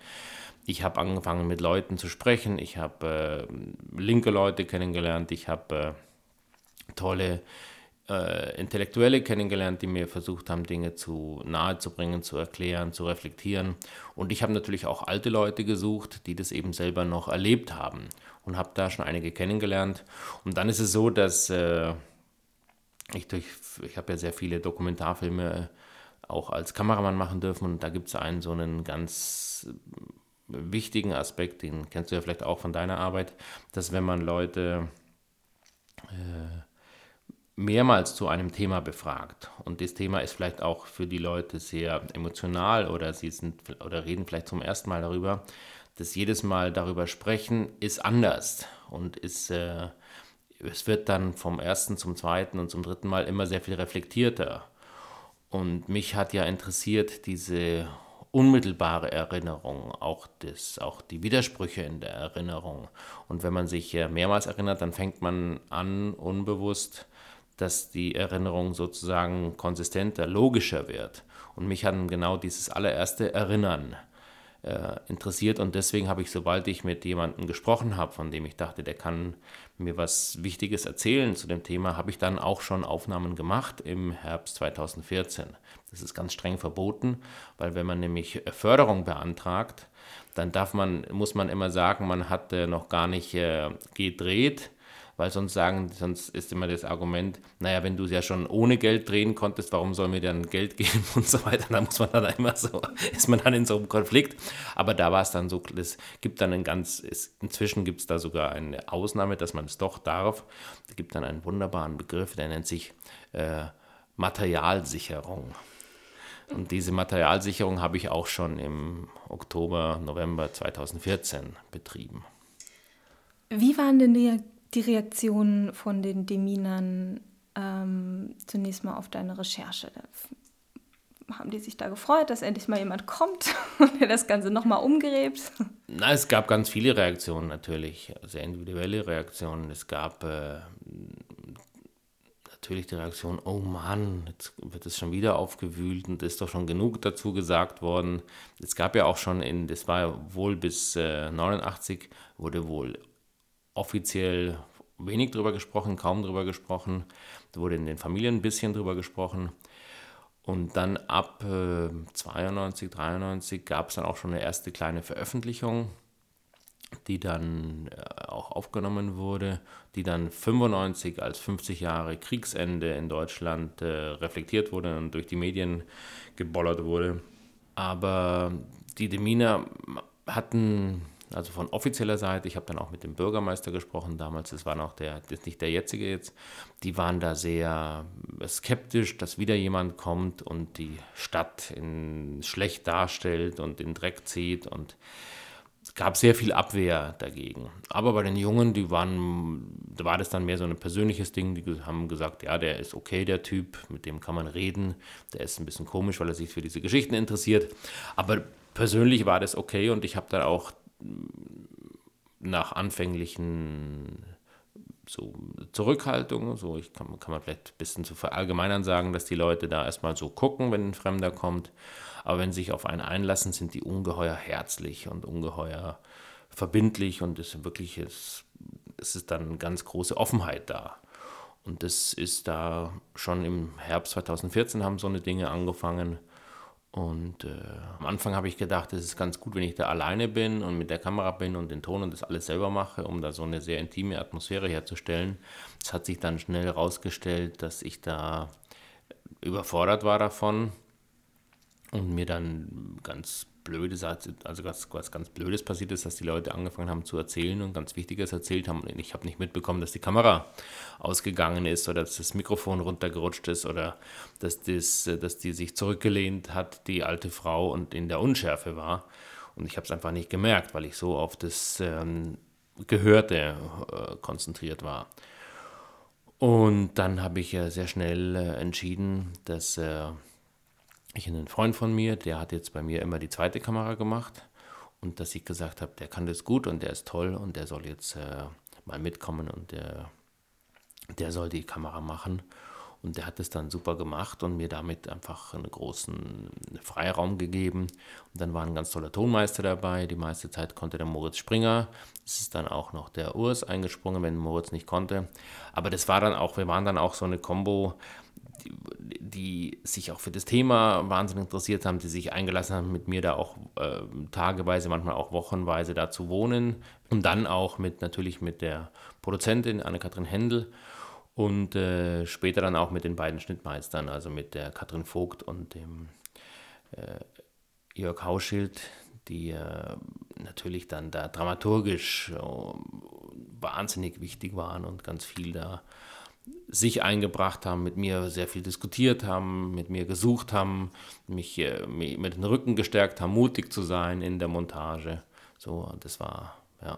Ich habe angefangen mit Leuten zu sprechen, ich habe äh, linke Leute kennengelernt, ich habe äh, tolle äh, Intellektuelle kennengelernt, die mir versucht haben, Dinge zu nahe zu bringen, zu erklären, zu reflektieren. Und ich habe natürlich auch alte Leute gesucht, die das eben selber noch erlebt haben und habe da schon einige kennengelernt. Und dann ist es so, dass äh, ich durch, ich habe ja sehr viele Dokumentarfilme auch als Kameramann machen dürfen und da gibt es einen so einen ganz wichtigen Aspekt, den kennst du ja vielleicht auch von deiner Arbeit, dass wenn man Leute äh, mehrmals zu einem Thema befragt und das Thema ist vielleicht auch für die Leute sehr emotional oder sie sind oder reden vielleicht zum ersten Mal darüber, dass jedes Mal darüber sprechen ist anders und ist äh, es wird dann vom ersten zum zweiten und zum dritten Mal immer sehr viel reflektierter. Und mich hat ja interessiert diese unmittelbare Erinnerung, auch, das, auch die Widersprüche in der Erinnerung. Und wenn man sich mehrmals erinnert, dann fängt man an, unbewusst dass die Erinnerung sozusagen konsistenter, logischer wird. Und mich hat genau dieses allererste Erinnern äh, interessiert und deswegen habe ich, sobald ich mit jemandem gesprochen habe, von dem ich dachte, der kann mir was Wichtiges erzählen zu dem Thema, habe ich dann auch schon Aufnahmen gemacht im Herbst 2014. Das ist ganz streng verboten, weil wenn man nämlich Förderung beantragt, dann darf man, muss man immer sagen, man hat äh, noch gar nicht äh, gedreht weil sonst sagen, sonst ist immer das Argument, naja, wenn du es ja schon ohne Geld drehen konntest, warum sollen wir dann Geld geben und so weiter. Da muss man dann immer so, ist man dann in so einem Konflikt. Aber da war es dann so, es gibt dann ein ganz, es, inzwischen gibt es da sogar eine Ausnahme, dass man es doch darf. Es gibt dann einen wunderbaren Begriff, der nennt sich äh, Materialsicherung. Und diese Materialsicherung habe ich auch schon im Oktober, November 2014 betrieben. Wie waren denn die die Reaktionen von den Deminern ähm, zunächst mal auf deine Recherche? Haben die sich da gefreut, dass endlich mal jemand kommt und der das Ganze nochmal umgräbt? Na, es gab ganz viele Reaktionen natürlich, sehr individuelle Reaktionen. Es gab äh, natürlich die Reaktion, oh Mann, jetzt wird es schon wieder aufgewühlt und ist doch schon genug dazu gesagt worden. Es gab ja auch schon in, das war wohl bis äh, 89, wurde wohl offiziell wenig drüber gesprochen, kaum drüber gesprochen. Da wurde in den Familien ein bisschen drüber gesprochen. Und dann ab äh, 92, 93 gab es dann auch schon eine erste kleine Veröffentlichung, die dann äh, auch aufgenommen wurde, die dann 95 als 50 Jahre Kriegsende in Deutschland äh, reflektiert wurde und durch die Medien gebollert wurde. Aber die Deminer hatten also von offizieller Seite. Ich habe dann auch mit dem Bürgermeister gesprochen damals, das war noch der, das ist nicht der jetzige jetzt. Die waren da sehr skeptisch, dass wieder jemand kommt und die Stadt in schlecht darstellt und in Dreck zieht und gab sehr viel Abwehr dagegen. Aber bei den Jungen, die waren, da war das dann mehr so ein persönliches Ding. Die haben gesagt, ja, der ist okay, der Typ, mit dem kann man reden. Der ist ein bisschen komisch, weil er sich für diese Geschichten interessiert. Aber persönlich war das okay und ich habe dann auch nach anfänglichen so Zurückhaltung, so ich kann, kann man vielleicht ein bisschen zu verallgemeinern sagen, dass die Leute da erstmal so gucken, wenn ein Fremder kommt. Aber wenn sie sich auf einen einlassen, sind die ungeheuer herzlich und ungeheuer verbindlich und es wirklich ist, es ist dann eine ganz große Offenheit da. Und das ist da schon im Herbst 2014 haben so eine Dinge angefangen. Und äh, am Anfang habe ich gedacht, es ist ganz gut, wenn ich da alleine bin und mit der Kamera bin und den Ton und das alles selber mache, um da so eine sehr intime Atmosphäre herzustellen. Es hat sich dann schnell herausgestellt, dass ich da überfordert war davon und mir dann ganz blöde, also was, was ganz Blödes passiert ist, dass die Leute angefangen haben zu erzählen und ganz Wichtiges erzählt haben. Und ich habe nicht mitbekommen, dass die Kamera ausgegangen ist oder dass das Mikrofon runtergerutscht ist oder dass, das, dass die sich zurückgelehnt hat, die alte Frau, und in der Unschärfe war. Und ich habe es einfach nicht gemerkt, weil ich so auf das ähm, Gehörte äh, konzentriert war. Und dann habe ich äh, sehr schnell äh, entschieden, dass äh, ich einen Freund von mir, der hat jetzt bei mir immer die zweite Kamera gemacht und dass ich gesagt habe, der kann das gut und der ist toll und der soll jetzt äh, mal mitkommen und der, der soll die Kamera machen. Und der hat es dann super gemacht und mir damit einfach einen großen Freiraum gegeben. Und dann war ein ganz toller Tonmeister dabei. Die meiste Zeit konnte der Moritz Springer. Es ist dann auch noch der Urs eingesprungen, wenn Moritz nicht konnte. Aber das war dann auch, wir waren dann auch so eine Combo, die, die, sich auch für das Thema wahnsinnig interessiert haben, die sich eingelassen haben, mit mir da auch äh, tageweise, manchmal auch wochenweise da zu wohnen. Und dann auch mit natürlich mit der Produzentin Anne-Kathrin Händel und äh, später dann auch mit den beiden Schnittmeistern, also mit der Katrin Vogt und dem äh, Jörg Hauschild, die äh, natürlich dann da dramaturgisch äh, wahnsinnig wichtig waren und ganz viel da sich eingebracht haben, mit mir sehr viel diskutiert haben, mit mir gesucht haben, mich äh, mit den Rücken gestärkt haben, mutig zu sein in der Montage. So, das war ja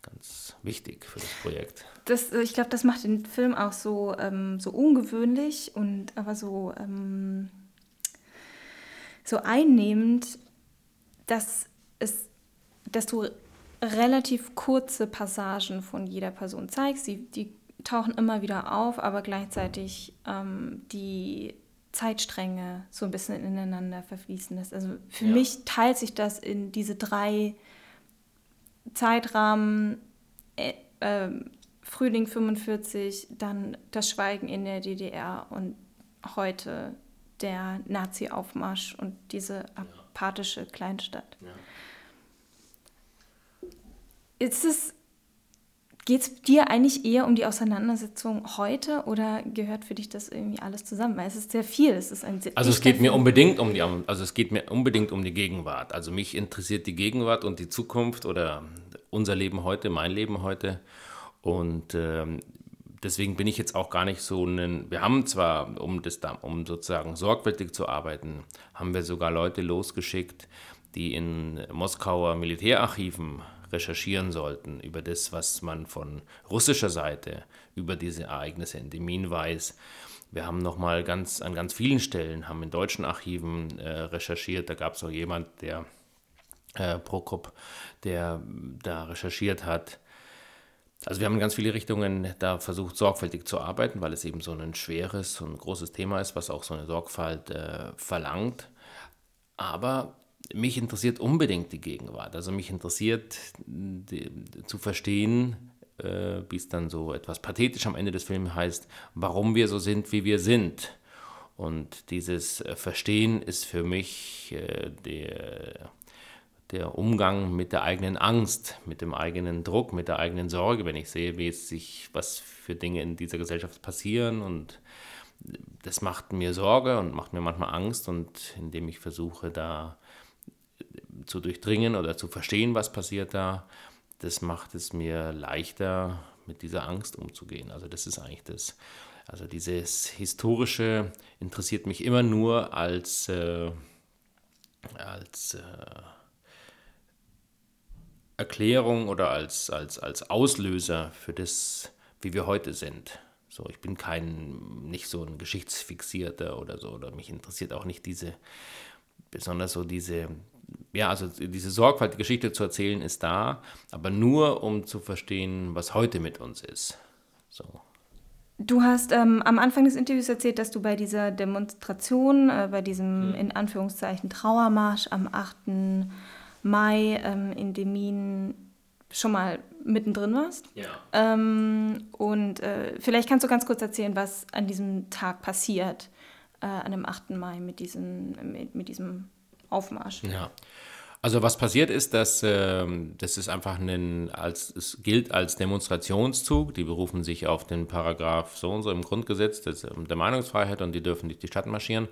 ganz wichtig für das Projekt. Das, äh, ich glaube, das macht den Film auch so, ähm, so ungewöhnlich und aber so, ähm, so einnehmend, dass, es, dass du relativ kurze Passagen von jeder Person zeigst. Die, die tauchen immer wieder auf, aber gleichzeitig ähm, die Zeitstränge so ein bisschen ineinander verfließen lässt. Also für ja. mich teilt sich das in diese drei Zeitrahmen. Äh, äh, Frühling 45, dann das Schweigen in der DDR und heute der Nazi-Aufmarsch und diese apathische Kleinstadt. Ja. Ist es Geht es dir eigentlich eher um die Auseinandersetzung heute oder gehört für dich das irgendwie alles zusammen? Weil es ist sehr viel. Es ist ein sehr also es geht mir unbedingt um die, also es geht mir unbedingt um die Gegenwart. Also mich interessiert die Gegenwart und die Zukunft oder unser Leben heute, mein Leben heute. Und ähm, deswegen bin ich jetzt auch gar nicht so ein. Wir haben zwar, um das um sozusagen sorgfältig zu arbeiten, haben wir sogar Leute losgeschickt, die in Moskauer Militärarchiven recherchieren sollten über das, was man von russischer Seite über diese Ereignisse in Demin weiß. Wir haben nochmal ganz, an ganz vielen Stellen, haben in deutschen Archiven äh, recherchiert. Da gab es auch jemand, der äh, Prokop, der da recherchiert hat. Also wir haben in ganz viele Richtungen da versucht, sorgfältig zu arbeiten, weil es eben so ein schweres und großes Thema ist, was auch so eine Sorgfalt äh, verlangt. Aber mich interessiert unbedingt die Gegenwart. Also mich interessiert die, zu verstehen, äh, wie es dann so etwas pathetisch am Ende des Films heißt, warum wir so sind, wie wir sind. Und dieses äh, Verstehen ist für mich äh, der, der Umgang mit der eigenen Angst, mit dem eigenen Druck, mit der eigenen Sorge, wenn ich sehe, wie es sich, was für Dinge in dieser Gesellschaft passieren und das macht mir Sorge und macht mir manchmal Angst und indem ich versuche, da zu durchdringen oder zu verstehen, was passiert da, das macht es mir leichter, mit dieser Angst umzugehen. Also das ist eigentlich das. Also dieses Historische interessiert mich immer nur als, äh, als äh, Erklärung oder als, als, als Auslöser für das, wie wir heute sind. So, ich bin kein, nicht so ein Geschichtsfixierter oder so, oder mich interessiert auch nicht diese, besonders so diese, ja, also diese Sorgfalt, die Geschichte zu erzählen, ist da, aber nur um zu verstehen, was heute mit uns ist. So. Du hast ähm, am Anfang des Interviews erzählt, dass du bei dieser Demonstration, äh, bei diesem hm. in Anführungszeichen Trauermarsch am 8. Mai ähm, in Demin schon mal mittendrin warst. Ja. Ähm, und äh, vielleicht kannst du ganz kurz erzählen, was an diesem Tag passiert, äh, an dem 8. Mai mit, diesen, mit, mit diesem Aufmarsch. Ja. Also was passiert ist, dass äh, das ist einfach ein, als es gilt als Demonstrationszug. Die berufen sich auf den Paragraph so und so im Grundgesetz des, ähm, der Meinungsfreiheit und die dürfen durch die Stadt marschieren.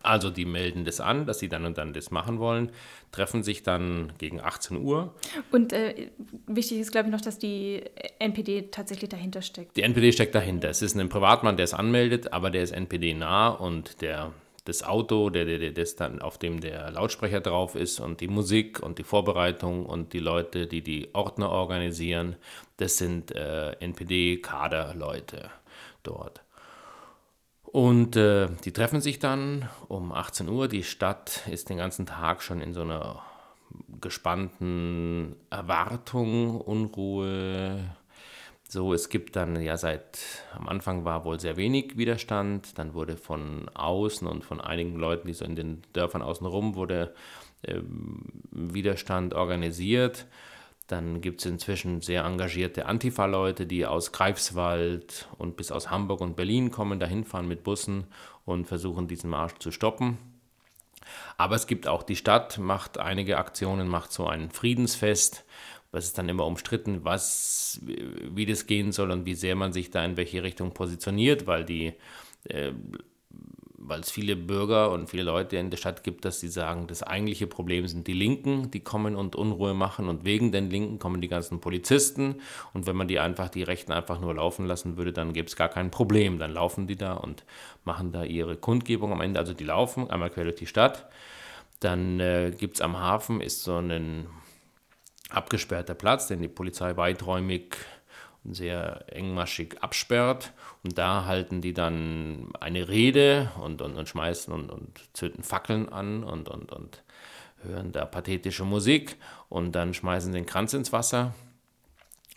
Also die melden das an, dass sie dann und dann das machen wollen, treffen sich dann gegen 18 Uhr. Und äh, wichtig ist, glaube ich, noch, dass die NPD tatsächlich dahinter steckt. Die NPD steckt dahinter. Es ist ein Privatmann, der es anmeldet, aber der ist NPD nah und der das Auto, der, der, das dann, auf dem der Lautsprecher drauf ist und die Musik und die Vorbereitung und die Leute, die die Ordner organisieren, das sind äh, NPD-Kaderleute dort. Und äh, die treffen sich dann um 18 Uhr. Die Stadt ist den ganzen Tag schon in so einer gespannten Erwartung, Unruhe, so, es gibt dann ja seit am Anfang war wohl sehr wenig Widerstand, dann wurde von außen und von einigen Leuten, die so in den Dörfern außenrum, wurde äh, Widerstand organisiert. Dann gibt es inzwischen sehr engagierte Antifa-Leute, die aus Greifswald und bis aus Hamburg und Berlin kommen, dahin fahren mit Bussen und versuchen, diesen Marsch zu stoppen. Aber es gibt auch die Stadt, macht einige Aktionen, macht so ein Friedensfest was ist dann immer umstritten, was, wie das gehen soll und wie sehr man sich da in welche Richtung positioniert, weil die, äh, weil es viele Bürger und viele Leute in der Stadt gibt, dass sie sagen, das eigentliche Problem sind die Linken, die kommen und Unruhe machen und wegen den Linken kommen die ganzen Polizisten und wenn man die einfach, die Rechten einfach nur laufen lassen würde, dann gäbe es gar kein Problem. Dann laufen die da und machen da ihre Kundgebung am Ende, also die laufen einmal quer durch die Stadt. Dann äh, gibt es am Hafen, ist so ein abgesperrter Platz, den die Polizei weiträumig und sehr engmaschig absperrt. Und da halten die dann eine Rede und, und, und schmeißen und, und zünden Fackeln an und, und, und hören da pathetische Musik und dann schmeißen den Kranz ins Wasser,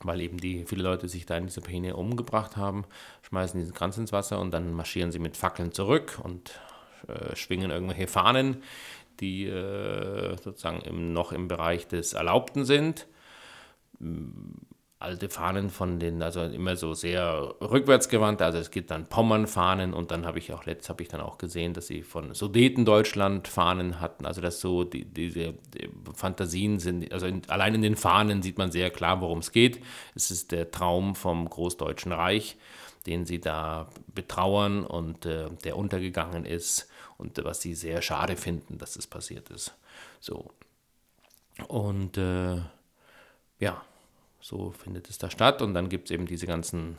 weil eben die viele Leute sich da in dieser Peine umgebracht haben, schmeißen diesen Kranz ins Wasser und dann marschieren sie mit Fackeln zurück und äh, schwingen irgendwelche Fahnen, die äh, sozusagen im, noch im Bereich des Erlaubten sind. Alte Fahnen von den, also immer so sehr rückwärtsgewandt, also es gibt dann Pommern-Fahnen und dann habe ich auch letzt habe ich dann auch gesehen, dass sie von Sudetendeutschland Fahnen hatten, also dass so die, diese die Fantasien sind, also in, allein in den Fahnen sieht man sehr klar, worum es geht. Es ist der Traum vom Großdeutschen Reich, den sie da betrauern und äh, der untergegangen ist und was sie sehr schade finden, dass das passiert ist. So. Und äh, ja, so findet es da statt. Und dann gibt es eben diese ganzen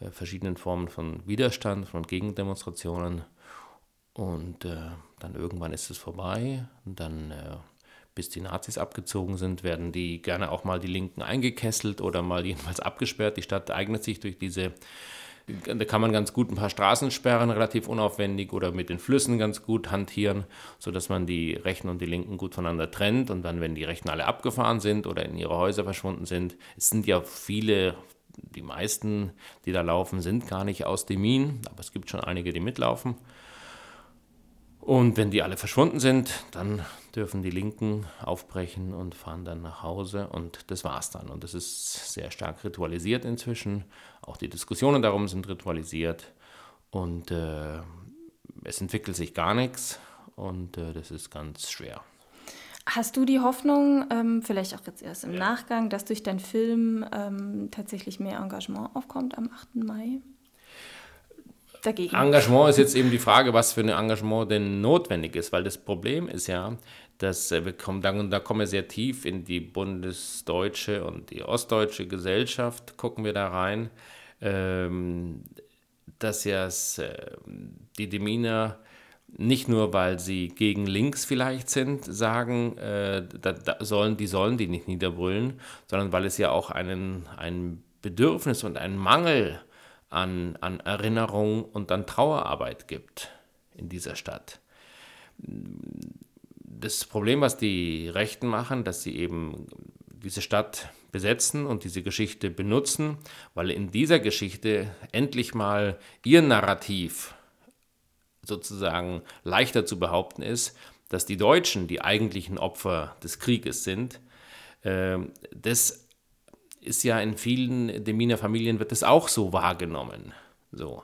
äh, verschiedenen Formen von Widerstand, von Gegendemonstrationen. Und äh, dann irgendwann ist es vorbei. Und dann, äh, bis die Nazis abgezogen sind, werden die gerne auch mal die Linken eingekesselt oder mal jedenfalls abgesperrt. Die Stadt eignet sich durch diese da kann man ganz gut ein paar Straßensperren relativ unaufwendig oder mit den Flüssen ganz gut hantieren, sodass man die Rechten und die Linken gut voneinander trennt. Und dann, wenn die Rechten alle abgefahren sind oder in ihre Häuser verschwunden sind, es sind ja viele, die meisten, die da laufen, sind gar nicht aus dem Min, aber es gibt schon einige, die mitlaufen. Und wenn die alle verschwunden sind, dann dürfen die Linken aufbrechen und fahren dann nach Hause und das war's dann. Und das ist sehr stark ritualisiert inzwischen. Auch die Diskussionen darum sind ritualisiert und äh, es entwickelt sich gar nichts und äh, das ist ganz schwer. Hast du die Hoffnung, ähm, vielleicht auch jetzt erst im ja. Nachgang, dass durch deinen Film ähm, tatsächlich mehr Engagement aufkommt am 8. Mai? Dagegen. Engagement ist jetzt eben die Frage, was für ein Engagement denn notwendig ist, weil das Problem ist ja, dass äh, wir kommen, da, da kommen wir sehr tief in die bundesdeutsche und die ostdeutsche Gesellschaft, gucken wir da rein, ähm, dass ja äh, die Deminer nicht nur, weil sie gegen links vielleicht sind, sagen, äh, da, da sollen, die sollen die nicht niederbrüllen, sondern weil es ja auch einen, ein Bedürfnis und einen Mangel an, an Erinnerung und an Trauerarbeit gibt in dieser Stadt. Das Problem, was die Rechten machen, dass sie eben diese Stadt besetzen und diese Geschichte benutzen, weil in dieser Geschichte endlich mal ihr Narrativ sozusagen leichter zu behaupten ist, dass die Deutschen die eigentlichen Opfer des Krieges sind. Ähm, das ist ja in vielen Deminer Familien wird das auch so wahrgenommen. So.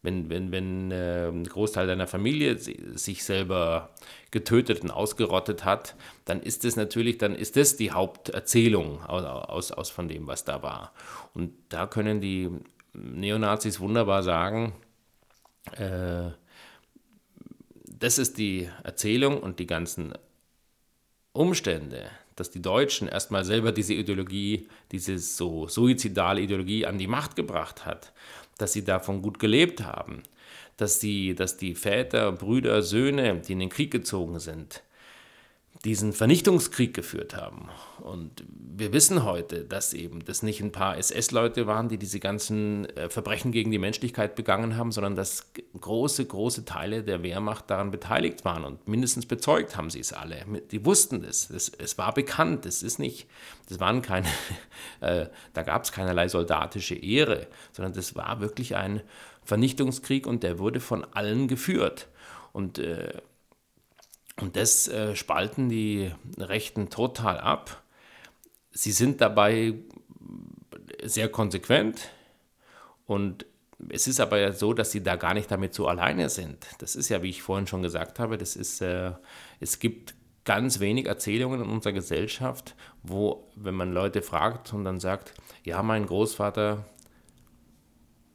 Wenn, wenn, wenn äh, ein Großteil deiner Familie sich selber getötet und ausgerottet hat, dann ist das natürlich, dann ist das die Haupterzählung aus, aus, aus von dem, was da war. Und da können die Neonazis wunderbar sagen, äh, das ist die Erzählung und die ganzen Umstände, dass die Deutschen erstmal selber diese Ideologie, diese so suizidale Ideologie an die Macht gebracht hat, dass sie davon gut gelebt haben, dass die, dass die Väter, Brüder, Söhne, die in den Krieg gezogen sind, diesen Vernichtungskrieg geführt haben. Und wir wissen heute, dass eben das nicht ein paar SS-Leute waren, die diese ganzen äh, Verbrechen gegen die Menschlichkeit begangen haben, sondern dass große, große Teile der Wehrmacht daran beteiligt waren und mindestens bezeugt haben sie es alle. Die wussten das. das es war bekannt. Das ist nicht, das waren keine, äh, da gab es keinerlei soldatische Ehre, sondern das war wirklich ein Vernichtungskrieg und der wurde von allen geführt. Und äh, und das äh, spalten die Rechten total ab. Sie sind dabei sehr konsequent und es ist aber so, dass sie da gar nicht damit so alleine sind. Das ist ja, wie ich vorhin schon gesagt habe, das ist, äh, es gibt ganz wenig Erzählungen in unserer Gesellschaft, wo, wenn man Leute fragt und dann sagt, ja, mein Großvater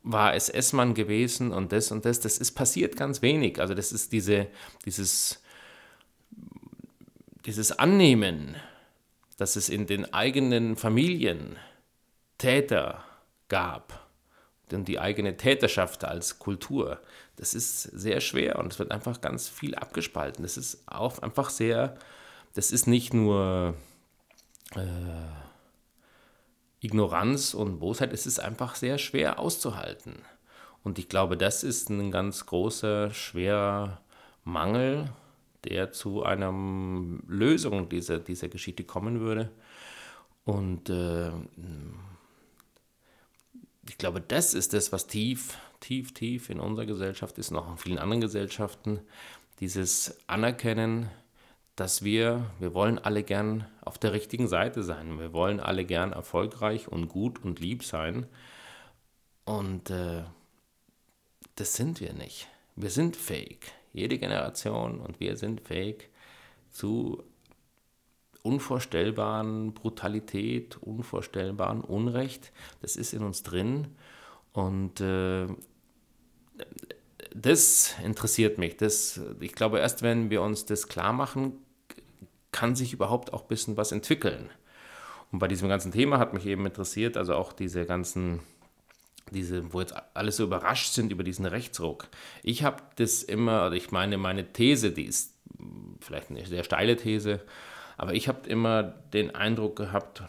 war SS-Mann gewesen und das und das, das ist passiert ganz wenig. Also das ist diese, dieses dieses Annehmen, dass es in den eigenen Familien Täter gab und die eigene Täterschaft als Kultur, das ist sehr schwer und es wird einfach ganz viel abgespalten. Das ist auch einfach sehr, das ist nicht nur äh, Ignoranz und Bosheit, es ist einfach sehr schwer auszuhalten. Und ich glaube, das ist ein ganz großer, schwerer Mangel der zu einer Lösung dieser, dieser Geschichte kommen würde. Und äh, ich glaube, das ist das, was tief, tief, tief in unserer Gesellschaft ist, noch in vielen anderen Gesellschaften, dieses Anerkennen, dass wir, wir wollen alle gern auf der richtigen Seite sein. Wir wollen alle gern erfolgreich und gut und lieb sein. Und äh, das sind wir nicht. Wir sind fake jede Generation und wir sind fähig zu unvorstellbaren Brutalität, unvorstellbaren Unrecht. Das ist in uns drin und äh, das interessiert mich. Das, ich glaube, erst wenn wir uns das klar machen, kann sich überhaupt auch ein bisschen was entwickeln. Und bei diesem ganzen Thema hat mich eben interessiert, also auch diese ganzen diese, wo jetzt alle so überrascht sind über diesen Rechtsruck. Ich habe das immer, also ich meine, meine These, die ist vielleicht eine sehr steile These, aber ich habe immer den Eindruck gehabt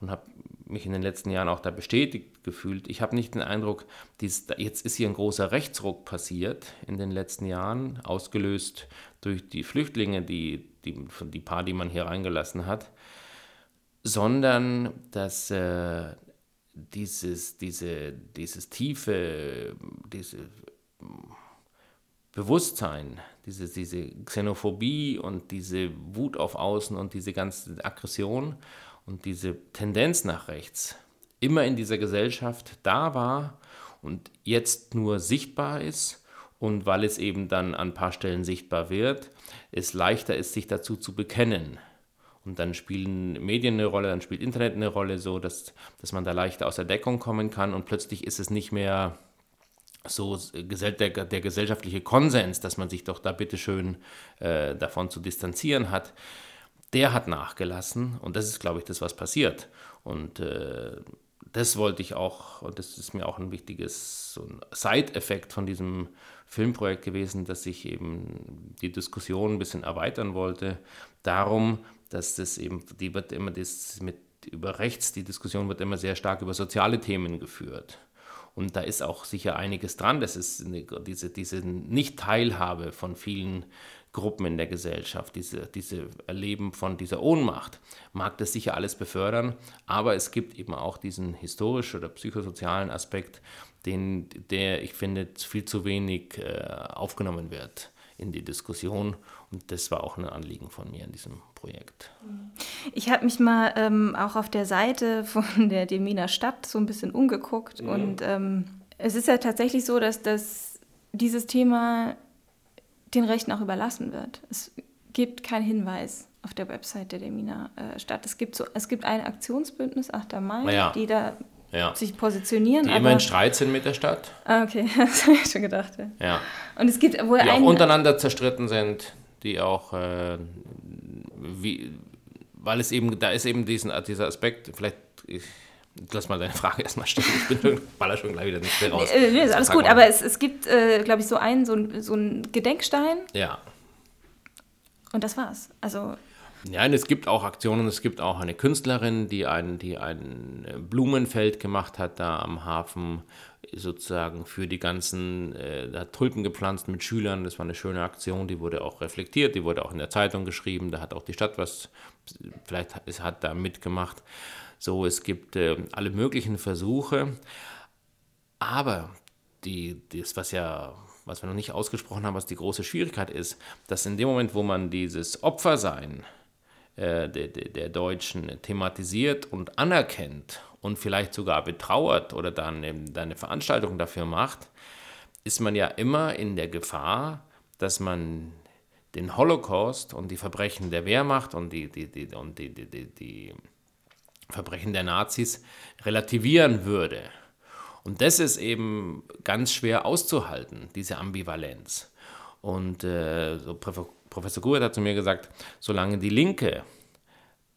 und habe mich in den letzten Jahren auch da bestätigt gefühlt. Ich habe nicht den Eindruck, dies, jetzt ist hier ein großer Rechtsruck passiert in den letzten Jahren, ausgelöst durch die Flüchtlinge, die, die, die paar, die man hier reingelassen hat, sondern dass äh, dieses, diese, dieses tiefe, diese Bewusstsein, diese, diese Xenophobie und diese Wut auf Außen und diese ganze Aggression und diese Tendenz nach rechts immer in dieser Gesellschaft da war und jetzt nur sichtbar ist und weil es eben dann an ein paar Stellen sichtbar wird, es leichter ist, sich dazu zu bekennen. Und dann spielen Medien eine Rolle, dann spielt Internet eine Rolle, so dass, dass man da leichter aus der Deckung kommen kann und plötzlich ist es nicht mehr so der, der gesellschaftliche Konsens, dass man sich doch da bitteschön äh, davon zu distanzieren hat, der hat nachgelassen und das ist, glaube ich, das, was passiert. Und äh, das wollte ich auch, und das ist mir auch ein wichtiges so Side-Effekt von diesem Filmprojekt gewesen, dass ich eben die Diskussion ein bisschen erweitern wollte. Darum, dass das eben, die wird immer das mit über rechts, die Diskussion wird immer sehr stark über soziale Themen geführt. Und da ist auch sicher einiges dran. Das ist eine, diese, diese Nicht-Teilhabe von vielen Gruppen in der Gesellschaft, diese, diese Erleben von dieser Ohnmacht, mag das sicher alles befördern, aber es gibt eben auch diesen historischen oder psychosozialen Aspekt, den, der, ich finde, viel zu wenig äh, aufgenommen wird in die Diskussion. Und das war auch ein Anliegen von mir in diesem Projekt. Ich habe mich mal ähm, auch auf der Seite von der Deminer Stadt so ein bisschen umgeguckt. Mhm. Und ähm, es ist ja tatsächlich so, dass das, dieses Thema den Rechten auch überlassen wird. Es gibt keinen Hinweis auf der Website der Deminer äh, Stadt. Es gibt, so, es gibt ein Aktionsbündnis 8. Mai, ja. die da ja. sich positionieren. Die immer in Streit sind mit der Stadt. Ah, okay, das habe ich schon gedacht. Ja. ja. Und es gibt wohl Die auch untereinander zerstritten sind, die auch, äh, wie, weil es eben, da ist eben diesen, dieser Aspekt, vielleicht, ich, Lass mal deine Frage erstmal stellen. Ich bin baller schon gleich wieder nicht mehr raus. Nee, ist alles gut, aber es, es gibt, äh, glaube ich, so einen, so, so einen Gedenkstein. Ja. Und das war's. Also ja, und es gibt auch Aktionen. Es gibt auch eine Künstlerin, die ein, die ein äh, Blumenfeld gemacht hat da am Hafen, sozusagen für die ganzen, äh, hat Tulpen gepflanzt mit Schülern. Das war eine schöne Aktion, die wurde auch reflektiert, die wurde auch in der Zeitung geschrieben. Da hat auch die Stadt was, vielleicht hat, hat da mitgemacht. So, es gibt äh, alle möglichen Versuche. Aber die, das, was ja was wir noch nicht ausgesprochen haben, was die große Schwierigkeit ist, dass in dem Moment, wo man dieses Opfersein äh, der, der Deutschen thematisiert und anerkennt und vielleicht sogar betrauert oder dann eine Veranstaltung dafür macht, ist man ja immer in der Gefahr, dass man den Holocaust und die Verbrechen der Wehrmacht und die, die, die, und die, die, die, die Verbrechen der Nazis relativieren würde. Und das ist eben ganz schwer auszuhalten, diese Ambivalenz. Und äh, so Professor Gurt hat zu mir gesagt, solange die Linke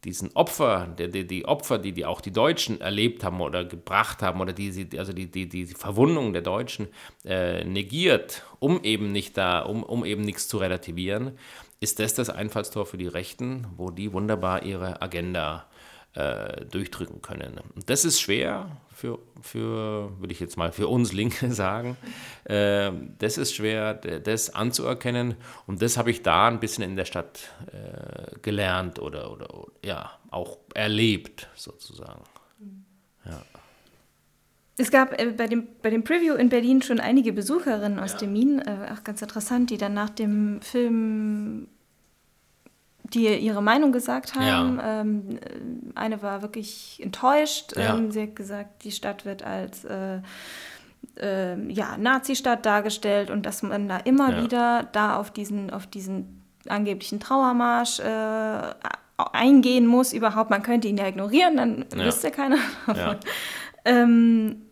diesen Opfer, die, die, die Opfer, die, die auch die Deutschen erlebt haben oder gebracht haben oder die, also die, die, die Verwundung der Deutschen äh, negiert, um eben nicht da, um, um eben nichts zu relativieren, ist das das Einfallstor für die Rechten, wo die wunderbar ihre Agenda äh, durchdrücken können. Und das ist schwer für, für würde ich jetzt mal für uns Linke sagen. Äh, das ist schwer, das anzuerkennen. Und das habe ich da ein bisschen in der Stadt äh, gelernt oder, oder ja, auch erlebt sozusagen. Ja. Es gab äh, bei, dem, bei dem Preview in Berlin schon einige Besucherinnen aus ja. dem Min, äh, auch ganz interessant, die dann nach dem Film die ihre Meinung gesagt haben. Ja. Ähm, eine war wirklich enttäuscht. Ja. Ähm, sie hat gesagt, die Stadt wird als äh, äh, ja, Nazi-Stadt dargestellt und dass man da immer ja. wieder da auf diesen, auf diesen angeblichen Trauermarsch äh, eingehen muss überhaupt. Man könnte ihn ja ignorieren, dann ja. wüsste keiner davon. Ähm,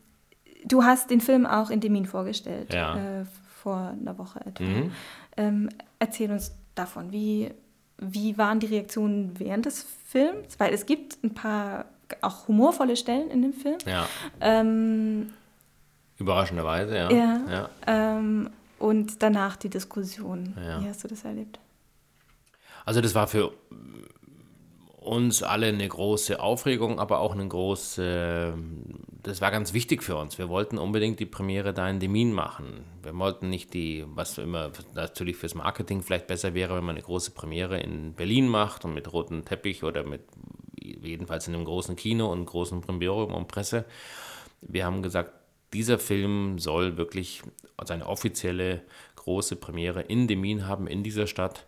du hast den Film auch in Demin vorgestellt, äh, vor einer Woche etwa. Mhm. Ähm, erzähl uns davon, wie wie waren die Reaktionen während des Films? Weil es gibt ein paar auch humorvolle Stellen in dem Film. Ja. Ähm, Überraschenderweise, ja. ja, ja. Ähm, und danach die Diskussion. Ja. Wie hast du das erlebt? Also das war für uns alle eine große Aufregung, aber auch eine große, das war ganz wichtig für uns. Wir wollten unbedingt die Premiere da in Demin machen. Wir wollten nicht die, was immer natürlich fürs Marketing vielleicht besser wäre, wenn man eine große Premiere in Berlin macht und mit rotem Teppich oder mit, jedenfalls in einem großen Kino und großen Premiere und Presse. Wir haben gesagt, dieser Film soll wirklich seine offizielle große Premiere in Demin haben, in dieser Stadt.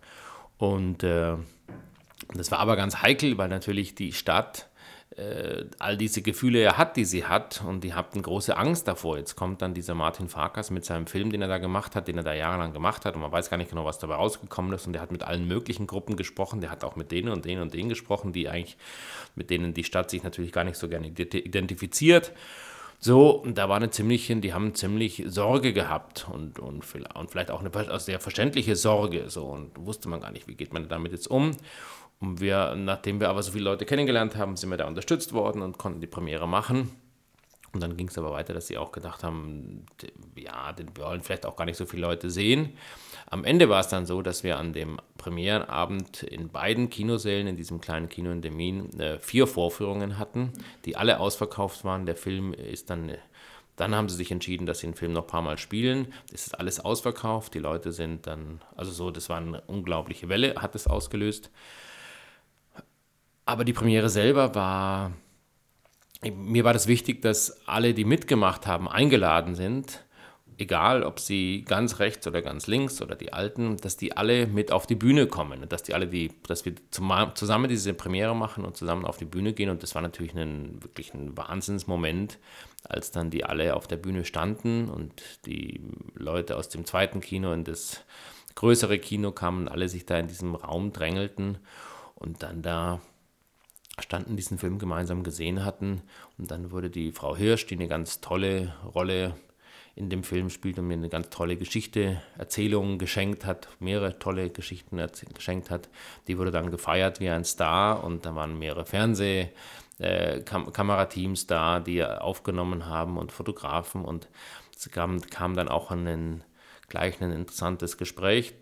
Und äh, das war aber ganz heikel, weil natürlich die Stadt äh, all diese Gefühle ja hat, die sie hat. Und die hatten große Angst davor. Jetzt kommt dann dieser Martin Farkas mit seinem Film, den er da gemacht hat, den er da jahrelang gemacht hat. Und man weiß gar nicht genau, was dabei rausgekommen ist. Und der hat mit allen möglichen Gruppen gesprochen. Der hat auch mit denen und denen und denen gesprochen, die eigentlich, mit denen die Stadt sich natürlich gar nicht so gerne identifiziert. So, und da war eine ziemliche, die haben ziemlich Sorge gehabt und, und, und vielleicht auch eine sehr verständliche Sorge. So, und wusste man gar nicht, wie geht man damit jetzt um. Und wir, nachdem wir aber so viele Leute kennengelernt haben, sind wir da unterstützt worden und konnten die Premiere machen. Und dann ging es aber weiter, dass sie auch gedacht haben, ja, den wollen vielleicht auch gar nicht so viele Leute sehen. Am Ende war es dann so, dass wir an dem Premierenabend in beiden Kinosälen, in diesem kleinen Kino in Demin, äh, vier Vorführungen hatten, die alle ausverkauft waren. Der Film ist dann, dann haben sie sich entschieden, dass sie den Film noch ein paar Mal spielen. Es ist alles ausverkauft. Die Leute sind dann, also so, das war eine unglaubliche Welle, hat es ausgelöst. Aber die Premiere selber war mir war das wichtig, dass alle, die mitgemacht haben, eingeladen sind, egal ob sie ganz rechts oder ganz links oder die Alten, dass die alle mit auf die Bühne kommen dass die alle die, dass wir zusammen diese Premiere machen und zusammen auf die Bühne gehen. Und das war natürlich ein wirklich ein Wahnsinnsmoment, als dann die alle auf der Bühne standen und die Leute aus dem zweiten Kino in das größere Kino kamen, alle sich da in diesem Raum drängelten. Und dann da standen, diesen Film gemeinsam gesehen hatten. Und dann wurde die Frau Hirsch, die eine ganz tolle Rolle in dem Film spielt und mir eine ganz tolle Geschichte, Erzählungen geschenkt hat, mehrere tolle Geschichten geschenkt hat. Die wurde dann gefeiert wie ein Star und da waren mehrere Fernsehkamerateams äh, da, die aufgenommen haben und Fotografen und es kam, kam dann auch ein, gleich ein interessantes Gespräch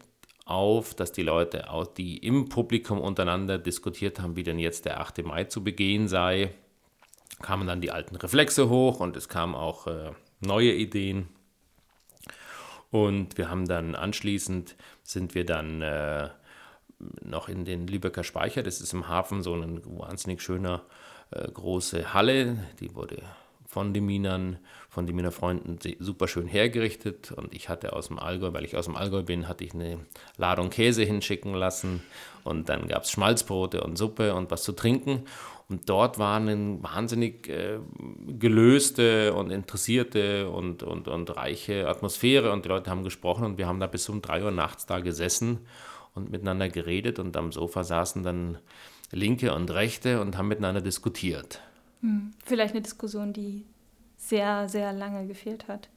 auf, dass die Leute, die im Publikum untereinander diskutiert haben, wie denn jetzt der 8. Mai zu begehen sei, kamen dann die alten Reflexe hoch und es kamen auch äh, neue Ideen. Und wir haben dann anschließend, sind wir dann äh, noch in den Lübecker Speicher, das ist im Hafen so eine wahnsinnig schöne äh, große Halle, die wurde von den Minern, von den Miner Freunden super schön hergerichtet. Und ich hatte aus dem Allgäu, weil ich aus dem Allgäu bin, hatte ich eine Ladung Käse hinschicken lassen. Und dann gab es Schmalzbrote und Suppe und was zu trinken. Und dort war eine wahnsinnig äh, gelöste und interessierte und, und, und reiche Atmosphäre. Und die Leute haben gesprochen und wir haben da bis um drei Uhr nachts da gesessen und miteinander geredet. Und am Sofa saßen dann Linke und Rechte und haben miteinander diskutiert. Hm. Vielleicht eine Diskussion, die sehr, sehr lange gefehlt hat.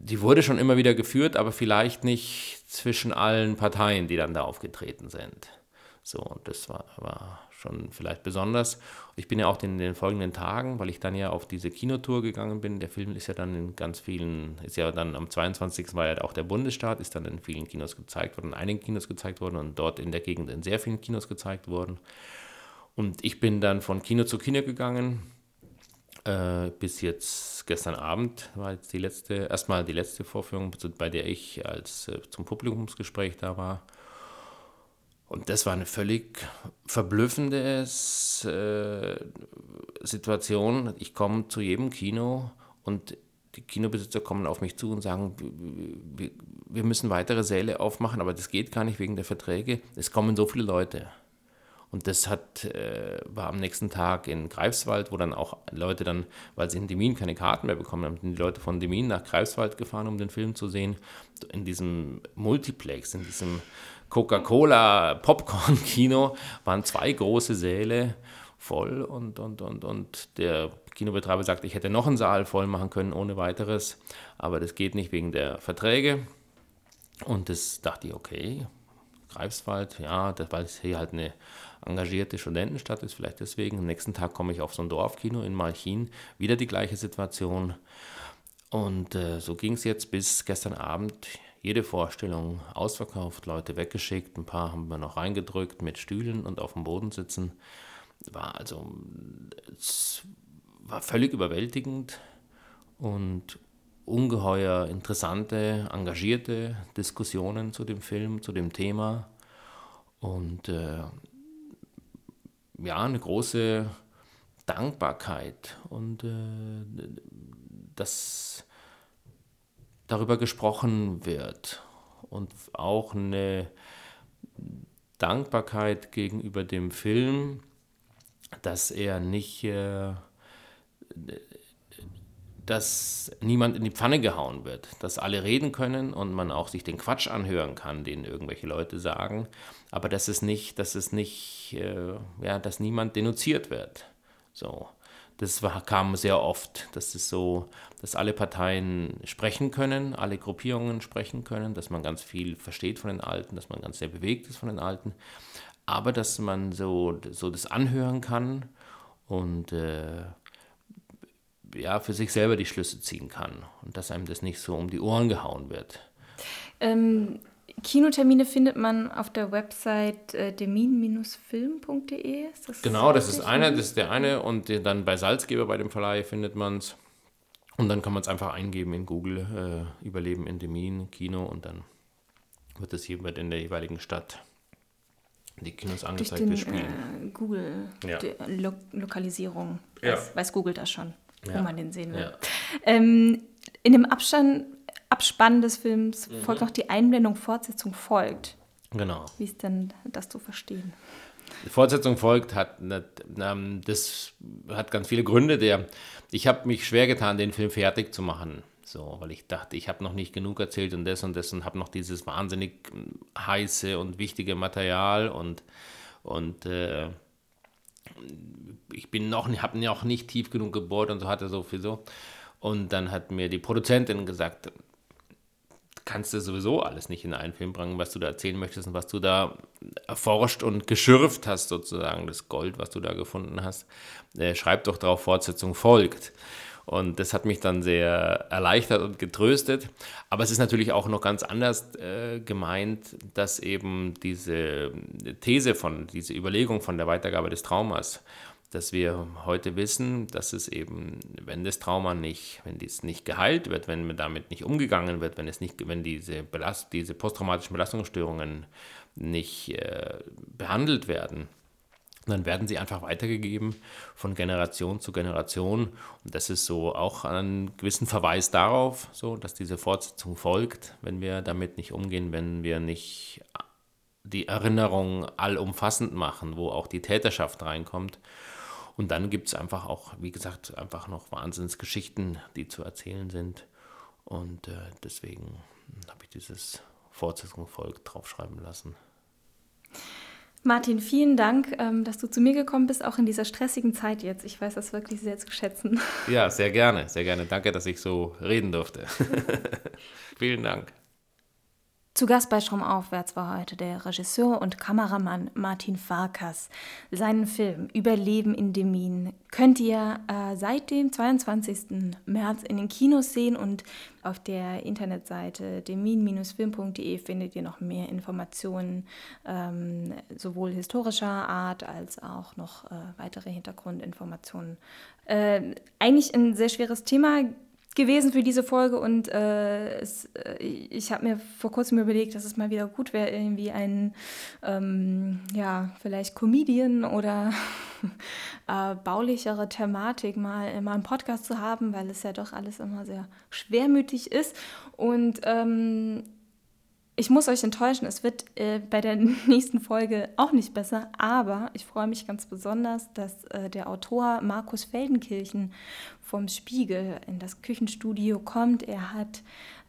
Die wurde schon immer wieder geführt, aber vielleicht nicht zwischen allen Parteien, die dann da aufgetreten sind. So, und das war, war schon vielleicht besonders. Ich bin ja auch in den folgenden Tagen, weil ich dann ja auf diese Kinotour gegangen bin. Der Film ist ja dann in ganz vielen, ist ja dann am 22. war ja auch der Bundesstaat, ist dann in vielen Kinos gezeigt worden, in einigen Kinos gezeigt worden und dort in der Gegend in sehr vielen Kinos gezeigt worden. Und ich bin dann von Kino zu Kino gegangen. Äh, bis jetzt gestern Abend war jetzt die letzte, erstmal die letzte Vorführung, bei der ich als äh, zum Publikumsgespräch da war. Und das war eine völlig verblüffende äh, Situation. Ich komme zu jedem Kino und die Kinobesitzer kommen auf mich zu und sagen, wir, wir müssen weitere Säle aufmachen, aber das geht gar nicht wegen der Verträge. Es kommen so viele Leute. Und das hat, äh, war am nächsten Tag in Greifswald, wo dann auch Leute dann, weil sie in Demin keine Karten mehr bekommen haben, sind die Leute von Demin nach Greifswald gefahren, um den Film zu sehen. In diesem Multiplex, in diesem Coca-Cola Popcorn-Kino waren zwei große Säle voll und, und, und, und der Kinobetreiber sagt, ich hätte noch einen Saal voll machen können ohne weiteres, aber das geht nicht wegen der Verträge. Und das dachte ich, okay, Greifswald, ja, weil es hier halt eine engagierte Studentenstadt ist, vielleicht deswegen. Am nächsten Tag komme ich auf so ein Dorfkino in Malchin, wieder die gleiche Situation. Und äh, so ging es jetzt bis gestern Abend. Jede Vorstellung ausverkauft, Leute weggeschickt, ein paar haben wir noch reingedrückt mit Stühlen und auf dem Boden sitzen. War also, es war völlig überwältigend und ungeheuer interessante, engagierte Diskussionen zu dem Film, zu dem Thema. Und äh, ja, eine große Dankbarkeit und äh, dass darüber gesprochen wird und auch eine Dankbarkeit gegenüber dem Film, dass er nicht, äh, dass niemand in die Pfanne gehauen wird, dass alle reden können und man auch sich den Quatsch anhören kann, den irgendwelche Leute sagen, aber dass es nicht, dass es nicht, äh, ja, dass niemand denunziert wird. So. Das war, kam sehr oft, dass es so, dass alle Parteien sprechen können, alle Gruppierungen sprechen können, dass man ganz viel versteht von den Alten, dass man ganz sehr bewegt ist von den Alten, aber dass man so, so das anhören kann und äh, ja, für sich selber die Schlüsse ziehen kann und dass einem das nicht so um die Ohren gehauen wird. Ähm, Kinotermine findet man auf der Website äh, demin-film.de. Genau, das ist einer, das ist der eine und dann bei Salzgeber bei dem Verleih findet man es. Und dann kann man es einfach eingeben in Google, äh, Überleben in Demin, Kino und dann wird es hier in der jeweiligen Stadt die Kinos angezeigt, Durch den, äh, Google ja. Lo Lokalisierung. Ja. Weiß, weiß, Google das schon, ja. wo man den sehen will. Ähm, in dem Abstand, Abspann des Films mhm. folgt noch die Einblendung Fortsetzung folgt. Genau. Wie ist denn das zu verstehen? Die Fortsetzung folgt, hat, ähm, das hat ganz viele Gründe. Der, ich habe mich schwer getan, den Film fertig zu machen. So, weil ich dachte, ich habe noch nicht genug erzählt und das und das und habe noch dieses wahnsinnig hm, heiße und wichtige Material und, und äh, ich bin noch, habe noch nicht tief genug gebohrt und so hatte so viel so. Und dann hat mir die Produzentin gesagt, kannst du sowieso alles nicht in einen Film bringen, was du da erzählen möchtest und was du da erforscht und geschürft hast, sozusagen, das Gold, was du da gefunden hast. Äh, schreib doch drauf, Fortsetzung folgt. Und das hat mich dann sehr erleichtert und getröstet. Aber es ist natürlich auch noch ganz anders äh, gemeint, dass eben diese These von, diese Überlegung von der Weitergabe des Traumas, dass wir heute wissen, dass es eben, wenn das Trauma nicht, wenn dies nicht geheilt wird, wenn damit nicht umgegangen wird, wenn es nicht, wenn diese Belast, diese posttraumatischen Belastungsstörungen nicht äh, behandelt werden, dann werden sie einfach weitergegeben von Generation zu Generation. Und das ist so auch einen gewissen Verweis darauf, so, dass diese Fortsetzung folgt, wenn wir damit nicht umgehen, wenn wir nicht die Erinnerung allumfassend machen, wo auch die Täterschaft reinkommt. Und dann gibt es einfach auch, wie gesagt, einfach noch Wahnsinnsgeschichten, die zu erzählen sind. Und äh, deswegen habe ich dieses Fortsetzung folgt draufschreiben lassen. Martin, vielen Dank, ähm, dass du zu mir gekommen bist, auch in dieser stressigen Zeit jetzt. Ich weiß das wirklich sehr zu schätzen. Ja, sehr gerne, sehr gerne. Danke, dass ich so reden durfte. vielen Dank. Zu Gast bei Stromaufwärts war heute der Regisseur und Kameramann Martin Farkas. Seinen Film Überleben in Demin könnt ihr äh, seit dem 22. März in den Kinos sehen und auf der Internetseite demin-film.de findet ihr noch mehr Informationen, ähm, sowohl historischer Art als auch noch äh, weitere Hintergrundinformationen. Äh, eigentlich ein sehr schweres Thema gewesen für diese Folge und äh, es, äh, ich habe mir vor kurzem überlegt, dass es mal wieder gut wäre, irgendwie einen, ähm, ja, vielleicht Comedian oder äh, baulichere Thematik mal in meinem Podcast zu haben, weil es ja doch alles immer sehr schwermütig ist. Und ähm, ich muss euch enttäuschen, es wird äh, bei der nächsten Folge auch nicht besser, aber ich freue mich ganz besonders, dass äh, der Autor Markus Feldenkirchen vom Spiegel in das Küchenstudio kommt. Er hat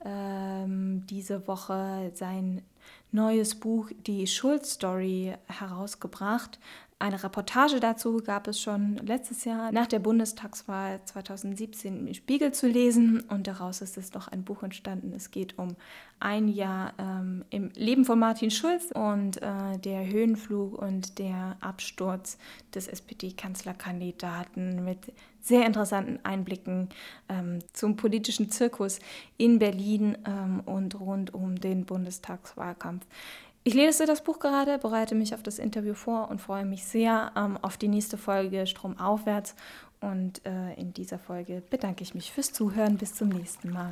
ähm, diese Woche sein neues Buch Die Schuld-Story herausgebracht. Eine Reportage dazu gab es schon letztes Jahr nach der Bundestagswahl 2017 im Spiegel zu lesen und daraus ist es noch ein Buch entstanden. Es geht um ein Jahr ähm, im Leben von Martin Schulz und äh, der Höhenflug und der Absturz des SPD-Kanzlerkandidaten mit sehr interessanten Einblicken ähm, zum politischen Zirkus in Berlin ähm, und rund um den Bundestagswahlkampf. Ich lese das Buch gerade, bereite mich auf das Interview vor und freue mich sehr ähm, auf die nächste Folge Stromaufwärts. Und äh, in dieser Folge bedanke ich mich fürs Zuhören. Bis zum nächsten Mal.